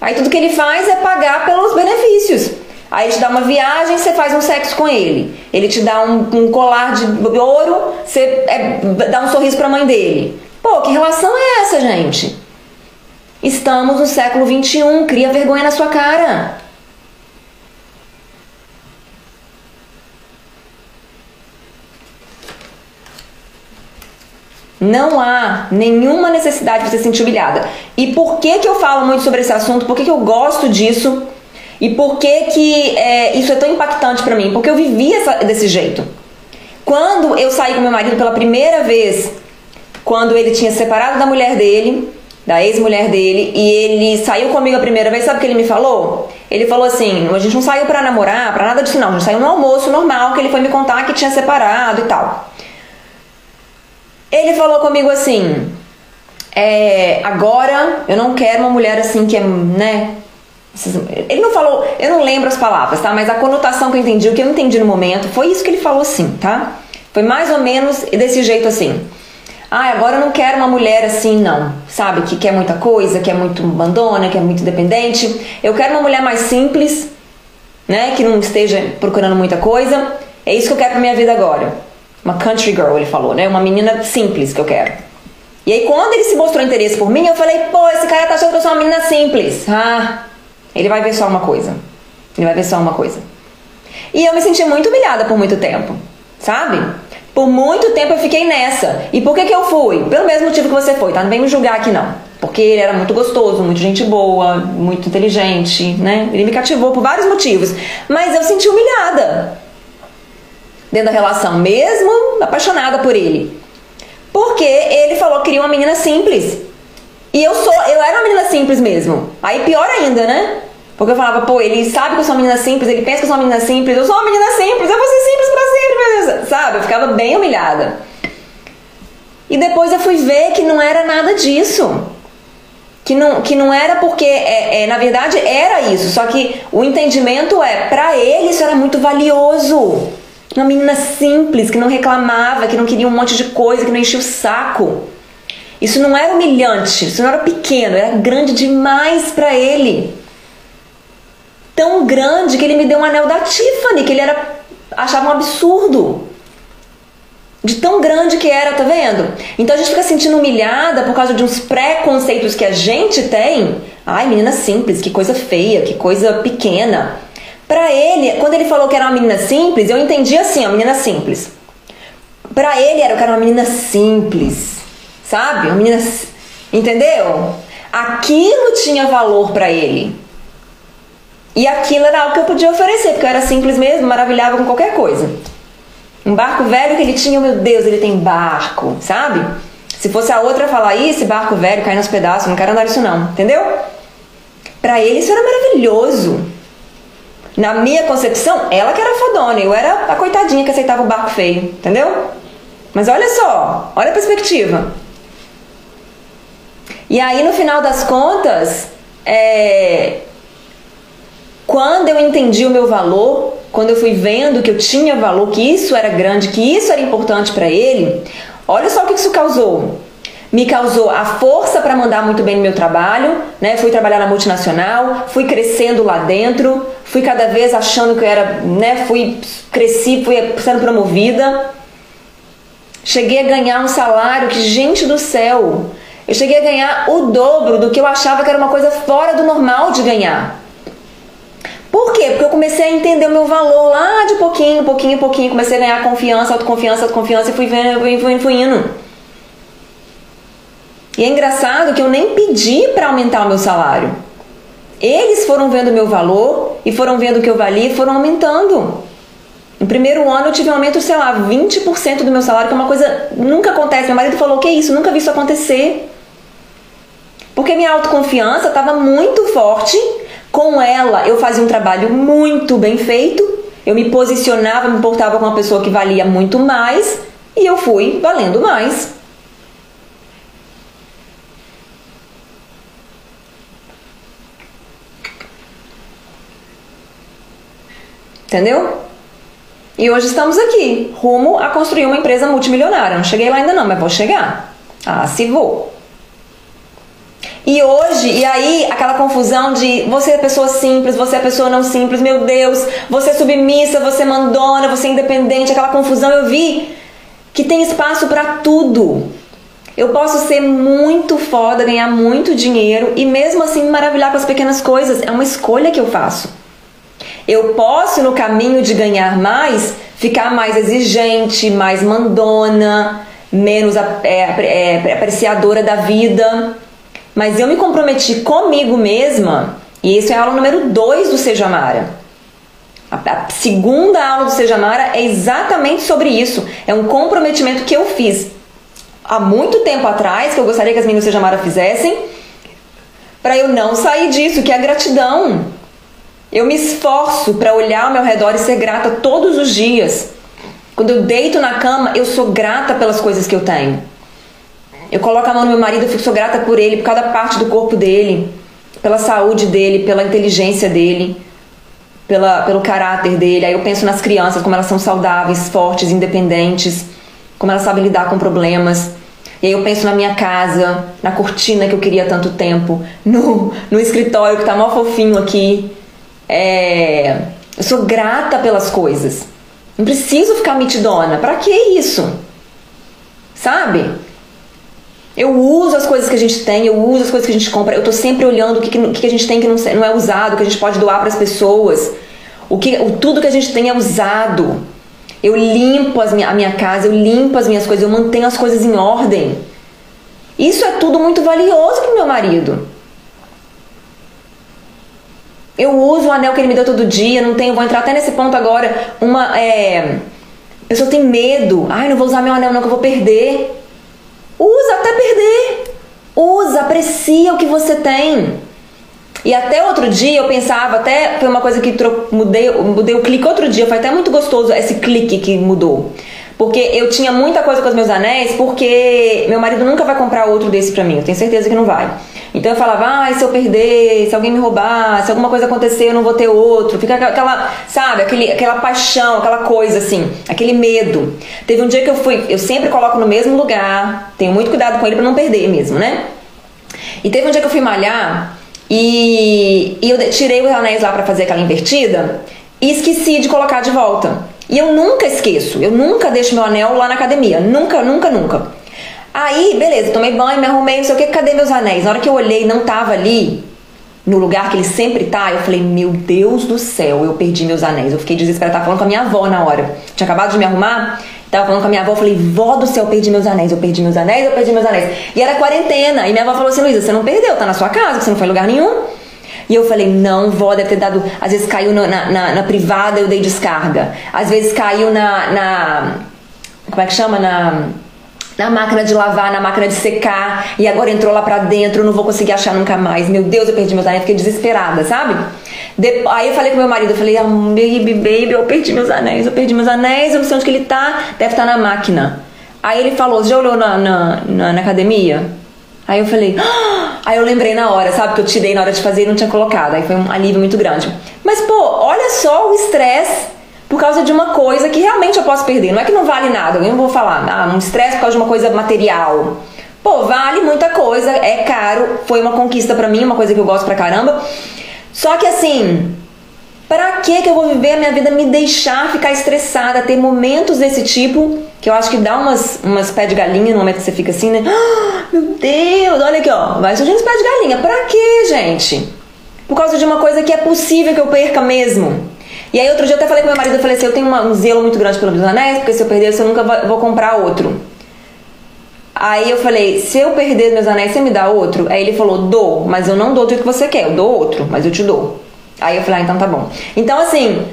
Aí tudo que ele faz é pagar pelos benefícios. Aí ele te dá uma viagem, você faz um sexo com ele. Ele te dá um, um colar de ouro, você é, dá um sorriso para a mãe dele. Pô, que relação é essa, gente? Estamos no século 21, cria vergonha na sua cara. Não há nenhuma necessidade de você se sentir humilhada. E por que, que eu falo muito sobre esse assunto? Por que, que eu gosto disso? E por que, que é, isso é tão impactante para mim? Porque eu vivi essa, desse jeito. Quando eu saí com meu marido pela primeira vez, quando ele tinha separado da mulher dele, da ex-mulher dele, e ele saiu comigo a primeira vez, sabe o que ele me falou? Ele falou assim: a gente não saiu para namorar, para nada disso não, a gente saiu no almoço normal, que ele foi me contar que tinha separado e tal. Ele falou comigo assim: é, agora eu não quero uma mulher assim que é, né? Ele não falou, eu não lembro as palavras, tá? Mas a conotação que eu entendi, o que eu entendi no momento, foi isso que ele falou assim, tá? Foi mais ou menos desse jeito assim. Ah, agora eu não quero uma mulher assim, não. Sabe? Que quer muita coisa, que é muito abandona, que é muito independente. Eu quero uma mulher mais simples, né? Que não esteja procurando muita coisa. É isso que eu quero pra minha vida agora. Uma country girl, ele falou, né? Uma menina simples que eu quero. E aí, quando ele se mostrou interesse por mim, eu falei, pô, esse cara tá achando que eu sou uma menina simples. Ah, ele vai ver só uma coisa. Ele vai ver só uma coisa. E eu me senti muito humilhada por muito tempo, sabe? Por muito tempo eu fiquei nessa. E por que, que eu fui? Pelo mesmo motivo que você foi, tá? Não vem me julgar aqui não. Porque ele era muito gostoso, muito gente boa, muito inteligente, né? Ele me cativou por vários motivos. Mas eu senti humilhada dentro da relação, mesmo apaixonada por ele. Porque ele falou que queria uma menina simples. E eu sou, eu era uma menina simples mesmo. Aí pior ainda, né? Porque eu falava, pô, ele sabe que eu sou uma menina simples, ele pensa que eu sou uma menina simples, eu sou uma menina simples, eu vou ser simples pra sempre, sabe? Eu ficava bem humilhada. E depois eu fui ver que não era nada disso. Que não, que não era porque, é, é, na verdade, era isso. Só que o entendimento é, para ele isso era muito valioso. Uma menina simples, que não reclamava, que não queria um monte de coisa, que não enchia o saco. Isso não era humilhante, isso não era pequeno, era grande demais para ele tão grande que ele me deu um anel da Tiffany, que ele era achava um absurdo. De tão grande que era, tá vendo? Então a gente fica sentindo humilhada por causa de uns preconceitos que a gente tem. Ai, menina simples, que coisa feia, que coisa pequena. Pra ele, quando ele falou que era uma menina simples, eu entendi assim, uma menina simples. Pra ele era que era uma menina simples, sabe? Uma menina, entendeu? Aquilo tinha valor para ele. E aquilo era algo que eu podia oferecer, porque eu era simples mesmo, maravilhava com qualquer coisa. Um barco velho que ele tinha, meu Deus, ele tem barco, sabe? Se fosse a outra falar, Ih, esse barco velho cai nos pedaços, não quero andar isso não, entendeu? Para ele isso era maravilhoso. Na minha concepção, ela que era fodona, eu era a coitadinha que aceitava o barco feio, entendeu? Mas olha só, olha a perspectiva. E aí, no final das contas, é, quando eu entendi o meu valor, quando eu fui vendo que eu tinha valor, que isso era grande, que isso era importante para ele, olha só o que isso causou. Me causou a força para mandar muito bem no meu trabalho, né? Fui trabalhar na multinacional, fui crescendo lá dentro, fui cada vez achando que eu era, né? Fui cresci, fui sendo promovida. Cheguei a ganhar um salário que, gente do céu, eu cheguei a ganhar o dobro do que eu achava que era uma coisa fora do normal de ganhar. Por quê? Porque eu comecei a entender o meu valor lá de pouquinho, pouquinho, pouquinho. Comecei a ganhar confiança, autoconfiança, autoconfiança e fui vendo, fui, fui, fui indo. E é engraçado que eu nem pedi para aumentar o meu salário. Eles foram vendo o meu valor e foram vendo o que eu valia e foram aumentando. No primeiro ano eu tive um aumento, sei lá, 20% do meu salário, que é uma coisa nunca acontece. Meu marido falou: "Que isso? Nunca vi isso acontecer". Porque minha autoconfiança estava muito forte com ela, eu fazia um trabalho muito bem feito, eu me posicionava, me importava com uma pessoa que valia muito mais e eu fui valendo mais. Entendeu? E hoje estamos aqui, rumo a construir uma empresa multimilionária. Não cheguei lá ainda não, mas vou chegar. Ah, se vou. E hoje, e aí aquela confusão de você é pessoa simples, você é pessoa não simples, meu Deus, você é submissa, você é mandona, você é independente, aquela confusão eu vi que tem espaço para tudo. Eu posso ser muito foda, ganhar muito dinheiro e mesmo assim me maravilhar com as pequenas coisas. É uma escolha que eu faço. Eu posso, no caminho de ganhar mais, ficar mais exigente, mais mandona, menos é, é, apreciadora da vida. Mas eu me comprometi comigo mesma, e isso é a aula número 2 do Seja Mara. A, segunda aula do Seja Mara é exatamente sobre isso. É um comprometimento que eu fiz há muito tempo atrás, que eu gostaria que as meninas do Seja Mara fizessem, para eu não sair disso, que é a gratidão. Eu me esforço para olhar ao meu redor e ser grata todos os dias. Quando eu deito na cama, eu sou grata pelas coisas que eu tenho. Eu coloco a mão no meu marido, eu fico sou grata por ele, por cada parte do corpo dele, pela saúde dele, pela inteligência dele, pela, pelo caráter dele. Aí eu penso nas crianças, como elas são saudáveis, fortes, independentes, como elas sabem lidar com problemas. E aí eu penso na minha casa, na cortina que eu queria há tanto tempo, no, no escritório que tá mó fofinho aqui. É, eu sou grata pelas coisas. Não preciso ficar mitidona. Para que isso? Sabe? Eu uso as coisas que a gente tem, eu uso as coisas que a gente compra. Eu tô sempre olhando o que, que, que a gente tem que não, não é usado, que a gente pode doar para as pessoas. O que, o, tudo que a gente tem é usado. Eu limpo as minha, a minha casa, eu limpo as minhas coisas, eu mantenho as coisas em ordem. Isso é tudo muito valioso pro meu marido. Eu uso o anel que ele me deu todo dia, não tenho, vou entrar até nesse ponto agora. Uma é, a pessoa tem medo, ai, não vou usar meu anel não que eu vou perder. Usa até perder. Usa, aprecia o que você tem. E até outro dia eu pensava, até foi uma coisa que mudei, mudei o clique outro dia, foi até muito gostoso esse clique que mudou. Porque eu tinha muita coisa com os meus anéis, porque meu marido nunca vai comprar outro desse pra mim, eu tenho certeza que não vai. Então eu falava, ah, se eu perder, se alguém me roubar, se alguma coisa acontecer, eu não vou ter outro. Fica aquela, sabe, aquele, aquela paixão, aquela coisa assim, aquele medo. Teve um dia que eu fui, eu sempre coloco no mesmo lugar, tenho muito cuidado com ele para não perder mesmo, né? E teve um dia que eu fui malhar e, e eu tirei os anéis lá para fazer aquela invertida e esqueci de colocar de volta. E eu nunca esqueço, eu nunca deixo meu anel lá na academia, nunca, nunca, nunca. Aí, beleza, tomei banho, me arrumei, não sei o que, cadê meus anéis? Na hora que eu olhei, não tava ali, no lugar que ele sempre tá, eu falei, meu Deus do céu, eu perdi meus anéis. Eu fiquei desesperada, tava falando com a minha avó na hora. Tinha acabado de me arrumar, tava falando com a minha avó, falei, vó do céu, eu perdi meus anéis, eu perdi meus anéis, eu perdi meus anéis. E era quarentena, e minha avó falou assim, Luísa, você não perdeu, tá na sua casa, você não foi em lugar nenhum. E eu falei, não, vó, deve ter dado. Às vezes caiu na, na, na privada, eu dei descarga. Às vezes caiu na, na. Como é que chama? Na na máquina de lavar, na máquina de secar, e agora entrou lá pra dentro, não vou conseguir achar nunca mais. Meu Deus, eu perdi meus anéis, fiquei desesperada, sabe? De... Aí eu falei com meu marido, eu falei, ah, baby, baby, eu perdi meus anéis, eu perdi meus anéis, eu não sei onde que ele tá, deve estar tá na máquina. Aí ele falou, já olhou na, na, na, na academia? Aí eu falei, ah! aí eu lembrei na hora, sabe, que eu tirei na hora de fazer e não tinha colocado. Aí foi um alívio muito grande. Mas, pô, olha só o estresse por causa de uma coisa que realmente eu posso perder. Não é que não vale nada, eu não vou falar, ah, um estresse por causa de uma coisa material. Pô, vale muita coisa, é caro, foi uma conquista para mim, uma coisa que eu gosto pra caramba. Só que assim, pra que que eu vou viver a minha vida me deixar ficar estressada, ter momentos desse tipo, que eu acho que dá umas, umas pé de galinha no momento que você fica assim, né? Ah, meu Deus, olha aqui, ó, vai surgindo os pé de galinha. Pra que, gente? Por causa de uma coisa que é possível que eu perca mesmo. E aí outro dia eu até falei com meu marido, eu falei assim, eu tenho uma, um zelo muito grande pelos meus anéis, porque se eu perder, eu nunca vou comprar outro. Aí eu falei, se eu perder meus anéis, você me dá outro? Aí ele falou, dou, mas eu não dou do jeito que você quer, eu dou outro, mas eu te dou. Aí eu falei, ah, então tá bom. Então assim,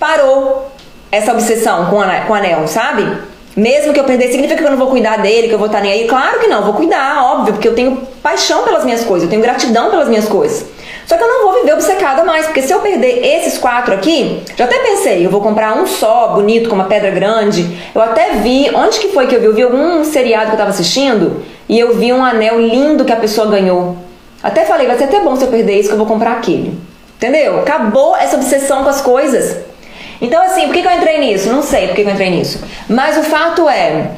parou essa obsessão com, com anel, sabe? Mesmo que eu perder, significa que eu não vou cuidar dele, que eu vou estar nem aí? Claro que não, vou cuidar, óbvio, porque eu tenho paixão pelas minhas coisas, eu tenho gratidão pelas minhas coisas. Só que eu não vou viver obcecada mais, porque se eu perder esses quatro aqui, já até pensei, eu vou comprar um só, bonito, com uma pedra grande. Eu até vi, onde que foi que eu vi? Eu vi algum seriado que eu tava assistindo e eu vi um anel lindo que a pessoa ganhou. Até falei, vai ser até bom se eu perder isso que eu vou comprar aquele. Entendeu? Acabou essa obsessão com as coisas. Então, assim, por que, que eu entrei nisso? Não sei por que, que eu entrei nisso. Mas o fato é,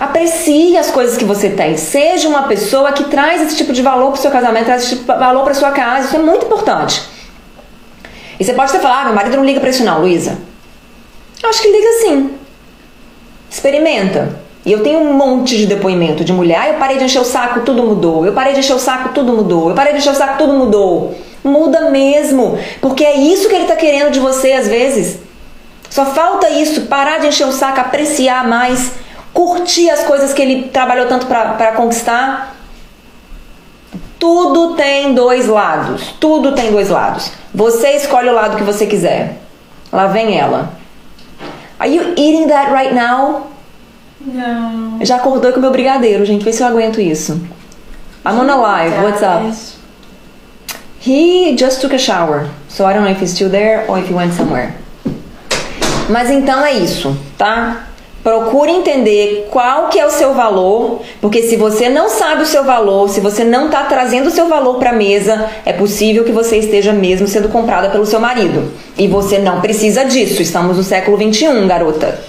Aprecie as coisas que você tem. Seja uma pessoa que traz esse tipo de valor para o seu casamento, traz esse tipo de valor para sua casa. Isso é muito importante. E você pode até falar, ah, meu marido não liga para isso não, Luísa. Acho que liga sim. Experimenta. E eu tenho um monte de depoimento de mulher. Ah, eu parei de encher o saco, tudo mudou. Eu parei de encher o saco, tudo mudou. Eu parei de encher o saco, tudo mudou. Muda mesmo. Porque é isso que ele está querendo de você às vezes. Só falta isso, parar de encher o saco, apreciar mais curtir as coisas que ele trabalhou tanto para conquistar. Tudo tem dois lados. Tudo tem dois lados. Você escolhe o lado que você quiser. Lá vem ela. Are you eating that right now? Não. Já acordou com o meu brigadeiro, gente. Vê se eu aguento isso. I'm on a live. What's up? He just took a shower. So I don't know if he's still there or if he went somewhere. Mas então é isso, tá? Procure entender qual que é o seu valor, porque se você não sabe o seu valor, se você não está trazendo o seu valor para a mesa, é possível que você esteja mesmo sendo comprada pelo seu marido. E você não precisa disso. Estamos no século 21, garota.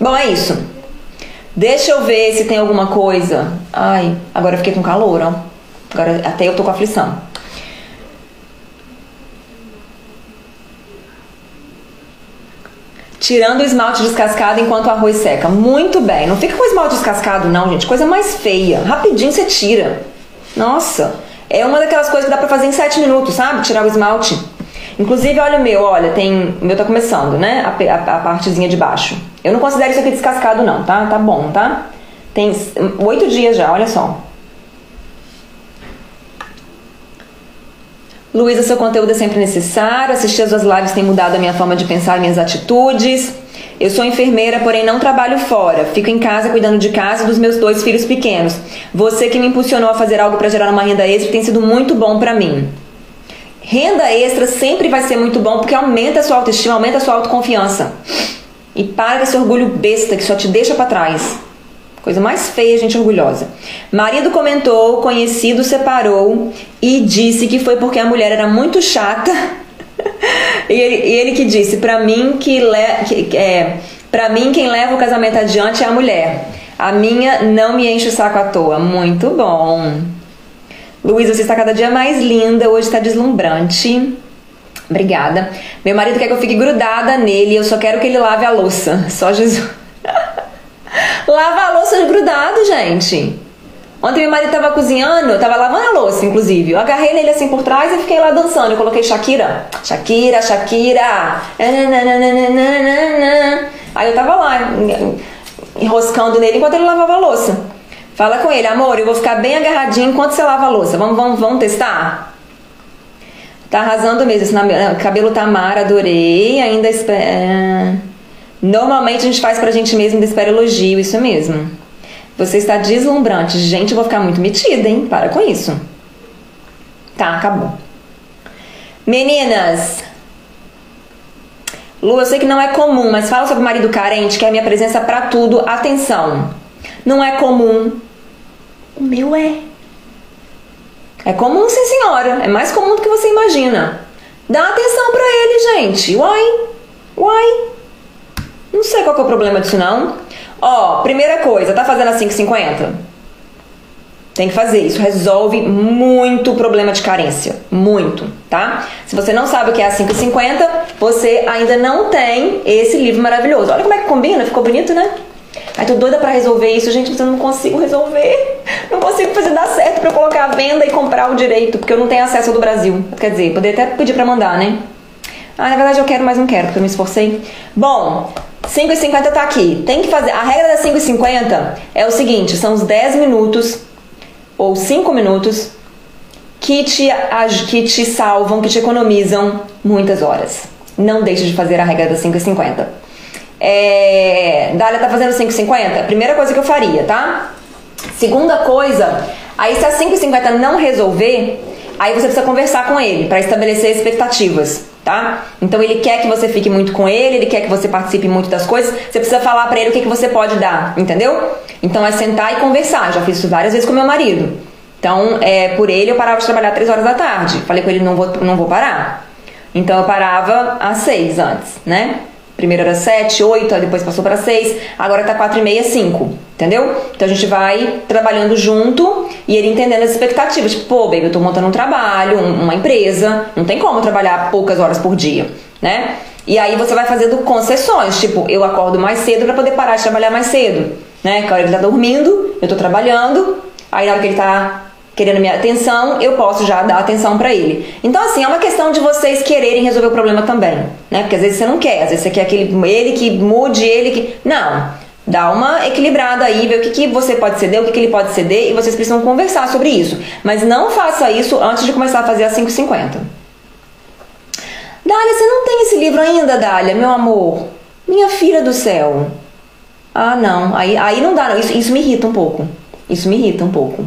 Bom, é isso. Deixa eu ver se tem alguma coisa. Ai, agora eu fiquei com calor, ó. Agora até eu tô com aflição. Tirando o esmalte descascado enquanto o arroz seca. Muito bem. Não fica com o esmalte descascado, não, gente. Coisa mais feia. Rapidinho você tira. Nossa. É uma daquelas coisas que dá pra fazer em 7 minutos, sabe? Tirar o esmalte. Inclusive, olha o meu, olha, tem. O meu tá começando, né? A, a, a partezinha de baixo. Eu não considero isso aqui descascado, não, tá? Tá bom, tá? Tem oito dias já, olha só. Luísa, seu conteúdo é sempre necessário. Assistir as suas lives tem mudado a minha forma de pensar, minhas atitudes. Eu sou enfermeira, porém não trabalho fora. Fico em casa cuidando de casa e dos meus dois filhos pequenos. Você que me impulsionou a fazer algo para gerar uma renda extra tem sido muito bom para mim. Renda extra sempre vai ser muito bom porque aumenta a sua autoestima, aumenta a sua autoconfiança. E para esse orgulho besta que só te deixa para trás. Coisa mais feia, gente orgulhosa. Marido comentou, conhecido separou e disse que foi porque a mulher era muito chata. e, ele, e, ele, que disse, para mim que, le, que é, para mim quem leva o casamento adiante é a mulher. A minha não me enche o saco à toa. Muito bom. Luísa, você está cada dia mais linda, hoje está deslumbrante. Obrigada. Meu marido quer que eu fique grudada nele, eu só quero que ele lave a louça. Só Jesus. Lava a louça grudado, gente. Ontem meu marido tava cozinhando, eu tava lavando a louça, inclusive. Eu agarrei nele assim por trás e fiquei lá dançando. Eu coloquei Shakira. Shakira, Shakira. Aí eu tava lá enroscando nele enquanto ele lavava a louça. Fala com ele, amor, eu vou ficar bem agarradinho enquanto você lava a louça. Vamos, vamos, vamos testar? Tá arrasando mesmo. Esse cabelo tá mar, adorei. Ainda espera. Normalmente a gente faz pra gente mesmo e espera elogio, isso mesmo. Você está deslumbrante. Gente, eu vou ficar muito metida, hein? Para com isso. Tá, acabou. Meninas, Lu, eu sei que não é comum, mas fala sobre o marido carente, que é a minha presença para tudo. Atenção. Não é comum. O meu é. É comum, sim, senhora. É mais comum do que você imagina. Dá atenção para ele, gente. Uai. Uai. Não sei qual é o problema disso não. Ó, primeira coisa, tá fazendo a 5,50? Tem que fazer. Isso resolve muito o problema de carência. Muito, tá? Se você não sabe o que é a 5,50, você ainda não tem esse livro maravilhoso. Olha como é que combina, ficou bonito, né? Ai, tô doida pra resolver isso, gente, mas eu não consigo resolver. Não consigo fazer dar certo pra eu colocar a venda e comprar o direito, porque eu não tenho acesso do Brasil. Quer dizer, poderia até pedir pra mandar, né? Ah, na verdade eu quero, mas não quero, porque eu me esforcei. Bom, 5,50 tá aqui. Tem que fazer. A regra da 5,50 é o seguinte: são os 10 minutos ou 5 minutos que te, que te salvam, que te economizam muitas horas. Não deixe de fazer a regra da 5,50. É, Dália tá fazendo 5,50? Primeira coisa que eu faria, tá? Segunda coisa, aí se a 5,50 não resolver, aí você precisa conversar com ele para estabelecer expectativas tá? Então ele quer que você fique muito com ele, ele quer que você participe muito das coisas, você precisa falar para ele o que, que você pode dar, entendeu? Então é sentar e conversar. Já fiz isso várias vezes com meu marido. Então, é, por ele eu parava de trabalhar três horas da tarde. Falei com ele, não vou, não vou parar. Então eu parava às seis antes, né? Primeiro era 7, 8, depois passou para 6, agora tá 4 e meia, 5. Entendeu? Então a gente vai trabalhando junto e ele entendendo as expectativas. Tipo, pô, baby, eu tô montando um trabalho, uma empresa, não tem como trabalhar poucas horas por dia, né? E aí você vai fazendo concessões, tipo, eu acordo mais cedo para poder parar de trabalhar mais cedo, né? Que a hora ele tá dormindo, eu tô trabalhando, aí na hora que ele tá querendo minha atenção, eu posso já dar atenção para ele. Então, assim, é uma questão de vocês quererem resolver o problema também, né? Porque às vezes você não quer, às vezes você quer aquele, ele que mude, ele que. Não. Dá uma equilibrada aí, ver o que, que você pode ceder, o que, que ele pode ceder, e vocês precisam conversar sobre isso. Mas não faça isso antes de começar a fazer a 5,50. Dália, você não tem esse livro ainda, Dália, meu amor? Minha filha do céu. Ah, não. Aí, aí não dá, não. Isso, isso me irrita um pouco. Isso me irrita um pouco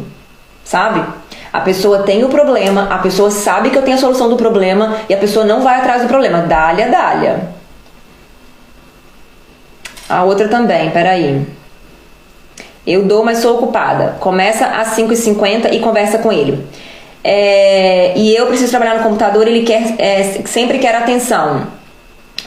sabe? A pessoa tem o problema, a pessoa sabe que eu tenho a solução do problema e a pessoa não vai atrás do problema. Dália, dália. A outra também, peraí. Eu dou, mas sou ocupada. Começa às 5h50 e conversa com ele. É, e eu preciso trabalhar no computador, ele quer, é, sempre quer atenção.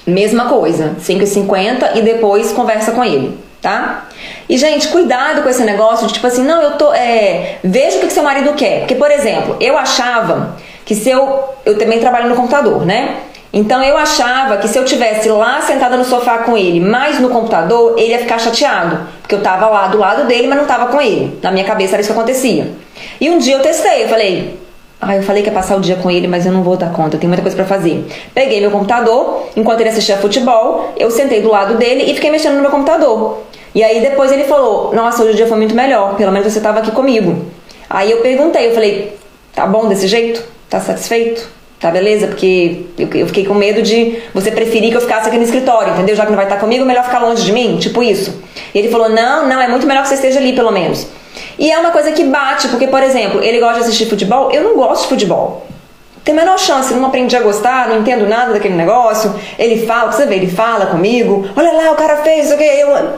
Mesma coisa, 5h50 e depois conversa com ele tá? E, gente, cuidado com esse negócio de tipo assim, não, eu tô. É, veja o que, seu marido quer. Porque, por exemplo, eu achava que se eu. Eu também trabalho no computador, né? Então eu achava que se eu tivesse lá sentada no sofá com ele, mais no computador, ele ia ficar chateado, porque eu tava lá do lado dele, mas não tava com ele. Na minha cabeça era isso que acontecia. E um dia eu testei, eu falei, ah, eu falei que ia passar o dia com ele, mas eu não vou dar conta, tem muita coisa para fazer. Peguei meu computador, enquanto ele assistia futebol, eu sentei do lado dele e fiquei mexendo no meu computador. E aí depois ele falou: Nossa, hoje o dia foi muito melhor, pelo menos você estava aqui comigo. Aí eu perguntei, eu falei: Tá bom desse jeito? Tá satisfeito? Tá beleza? Porque eu fiquei com medo de você preferir que eu ficasse aqui no escritório, entendeu? Já que não vai estar comigo, melhor ficar longe de mim, tipo isso. E ele falou: Não, não, é muito melhor que você esteja ali, pelo menos. E é uma coisa que bate, porque, por exemplo, ele gosta de assistir futebol, eu não gosto de futebol. Tem a menor chance, não aprendi a gostar, não entendo nada daquele negócio. Ele fala, você vê, ele fala comigo, olha lá, o cara fez isso aqui, eu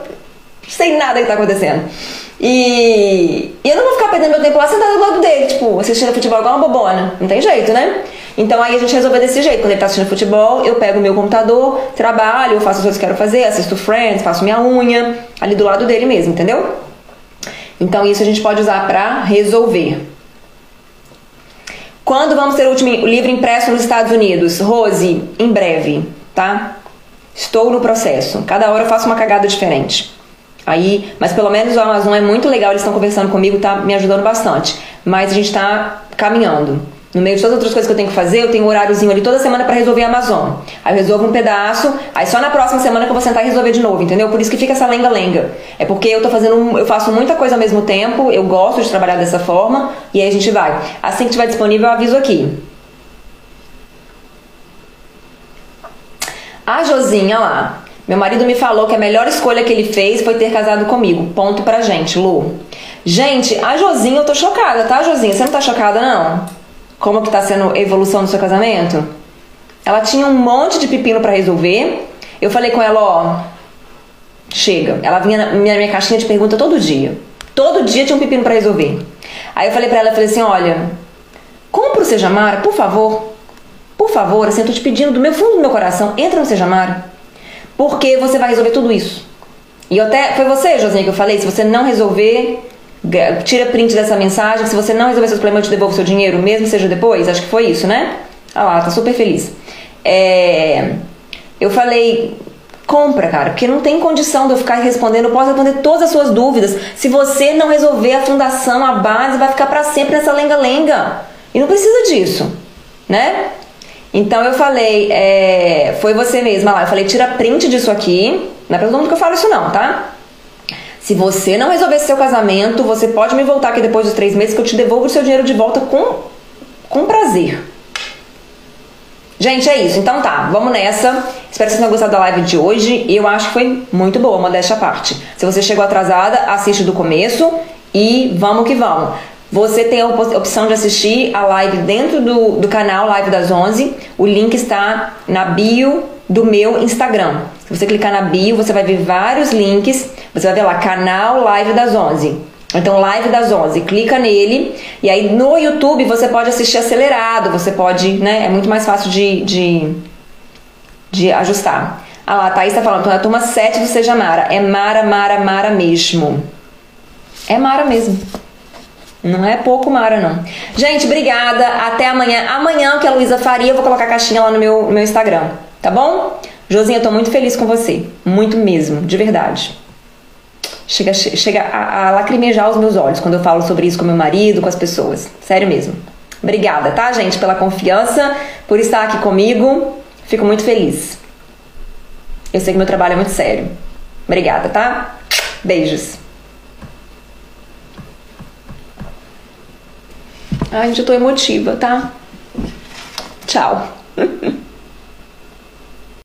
sei nada que tá acontecendo. E, eu não vou ficar perdendo meu tempo lá sentado do lado dele, tipo, assistindo futebol igual uma bobona. Não tem jeito, né? Então aí a gente resolveu desse jeito. Quando ele tá assistindo futebol, eu pego o meu computador, trabalho, faço as coisas que quero fazer, assisto Friends, faço minha unha, ali do lado dele mesmo, entendeu? Então isso a gente pode usar para resolver. Quando vamos ter o último livro impresso nos Estados Unidos? Rose, em breve, tá? Estou no processo. Cada hora eu faço uma cagada diferente. Aí, mas pelo menos o Amazon é muito legal, eles estão conversando comigo, tá me ajudando bastante. Mas a gente tá caminhando. No meio de todas as outras coisas que eu tenho que fazer, eu tenho um horáriozinho ali toda semana para resolver a Amazon. Aí eu resolvo um pedaço, aí só na próxima semana que eu vou sentar e resolver de novo, entendeu? Por isso que fica essa lenga-lenga. É porque eu tô fazendo, eu faço muita coisa ao mesmo tempo, eu gosto de trabalhar dessa forma, e aí a gente vai. Assim que estiver disponível, eu aviso aqui. A Josinha lá. Meu marido me falou que a melhor escolha que ele fez foi ter casado comigo. Ponto pra gente, Lu. Gente, a Josinha, eu tô chocada, tá, Josinha? Você não tá chocada, não? Como que tá sendo a evolução do seu casamento? Ela tinha um monte de pepino para resolver. Eu falei com ela, ó, chega. Ela vinha na minha, minha caixinha de pergunta todo dia. Todo dia tinha um pepino para resolver. Aí eu falei para ela, eu falei assim, olha, compra o Sejamara, por favor. Por favor, assim, eu tô te pedindo do meu fundo do meu coração, entra no Sejamara. Porque você vai resolver tudo isso. E até, foi você, Josinha, que eu falei, se você não resolver, tira print dessa mensagem, se você não resolver seus problemas, eu te devolvo seu dinheiro, mesmo seja depois. Acho que foi isso, né? Ah lá, tá super feliz. É, eu falei, compra, cara, porque não tem condição de eu ficar respondendo, eu posso responder todas as suas dúvidas. Se você não resolver a fundação, a base, vai ficar para sempre nessa lenga-lenga. E não precisa disso, né? Então eu falei, é, foi você mesma lá, eu falei, tira print disso aqui. Não é pra todo mundo que eu falo isso não, tá? Se você não resolver seu casamento, você pode me voltar aqui depois dos três meses que eu te devolvo o seu dinheiro de volta com, com prazer. Gente, é isso. Então tá, vamos nessa. Espero que vocês tenham gostado da live de hoje. Eu acho que foi muito boa, modéstia à parte. Se você chegou atrasada, assiste do começo e vamos que vamos. Você tem a opção de assistir a live dentro do, do canal Live das 11. O link está na bio do meu Instagram. Se você clicar na bio, você vai ver vários links. Você vai ver lá, canal Live das 11. Então, Live das 11, clica nele. E aí no YouTube você pode assistir acelerado, você pode, né? É muito mais fácil de, de, de ajustar. Ah lá, a Thaís tá falando, tô na turma 7 do Seja Mara. É Mara, Mara, Mara mesmo. É Mara mesmo. Não é pouco Mara, não. Gente, obrigada. Até amanhã. Amanhã, que a Luísa faria, eu vou colocar a caixinha lá no meu, meu Instagram. Tá bom? Josinha, tô muito feliz com você. Muito mesmo, de verdade. Chega, chega a, a lacrimejar os meus olhos quando eu falo sobre isso com meu marido, com as pessoas. Sério mesmo. Obrigada, tá, gente, pela confiança, por estar aqui comigo. Fico muito feliz. Eu sei que meu trabalho é muito sério. Obrigada, tá? Beijos. Ai, gente, eu tô emotiva, tá? Tchau.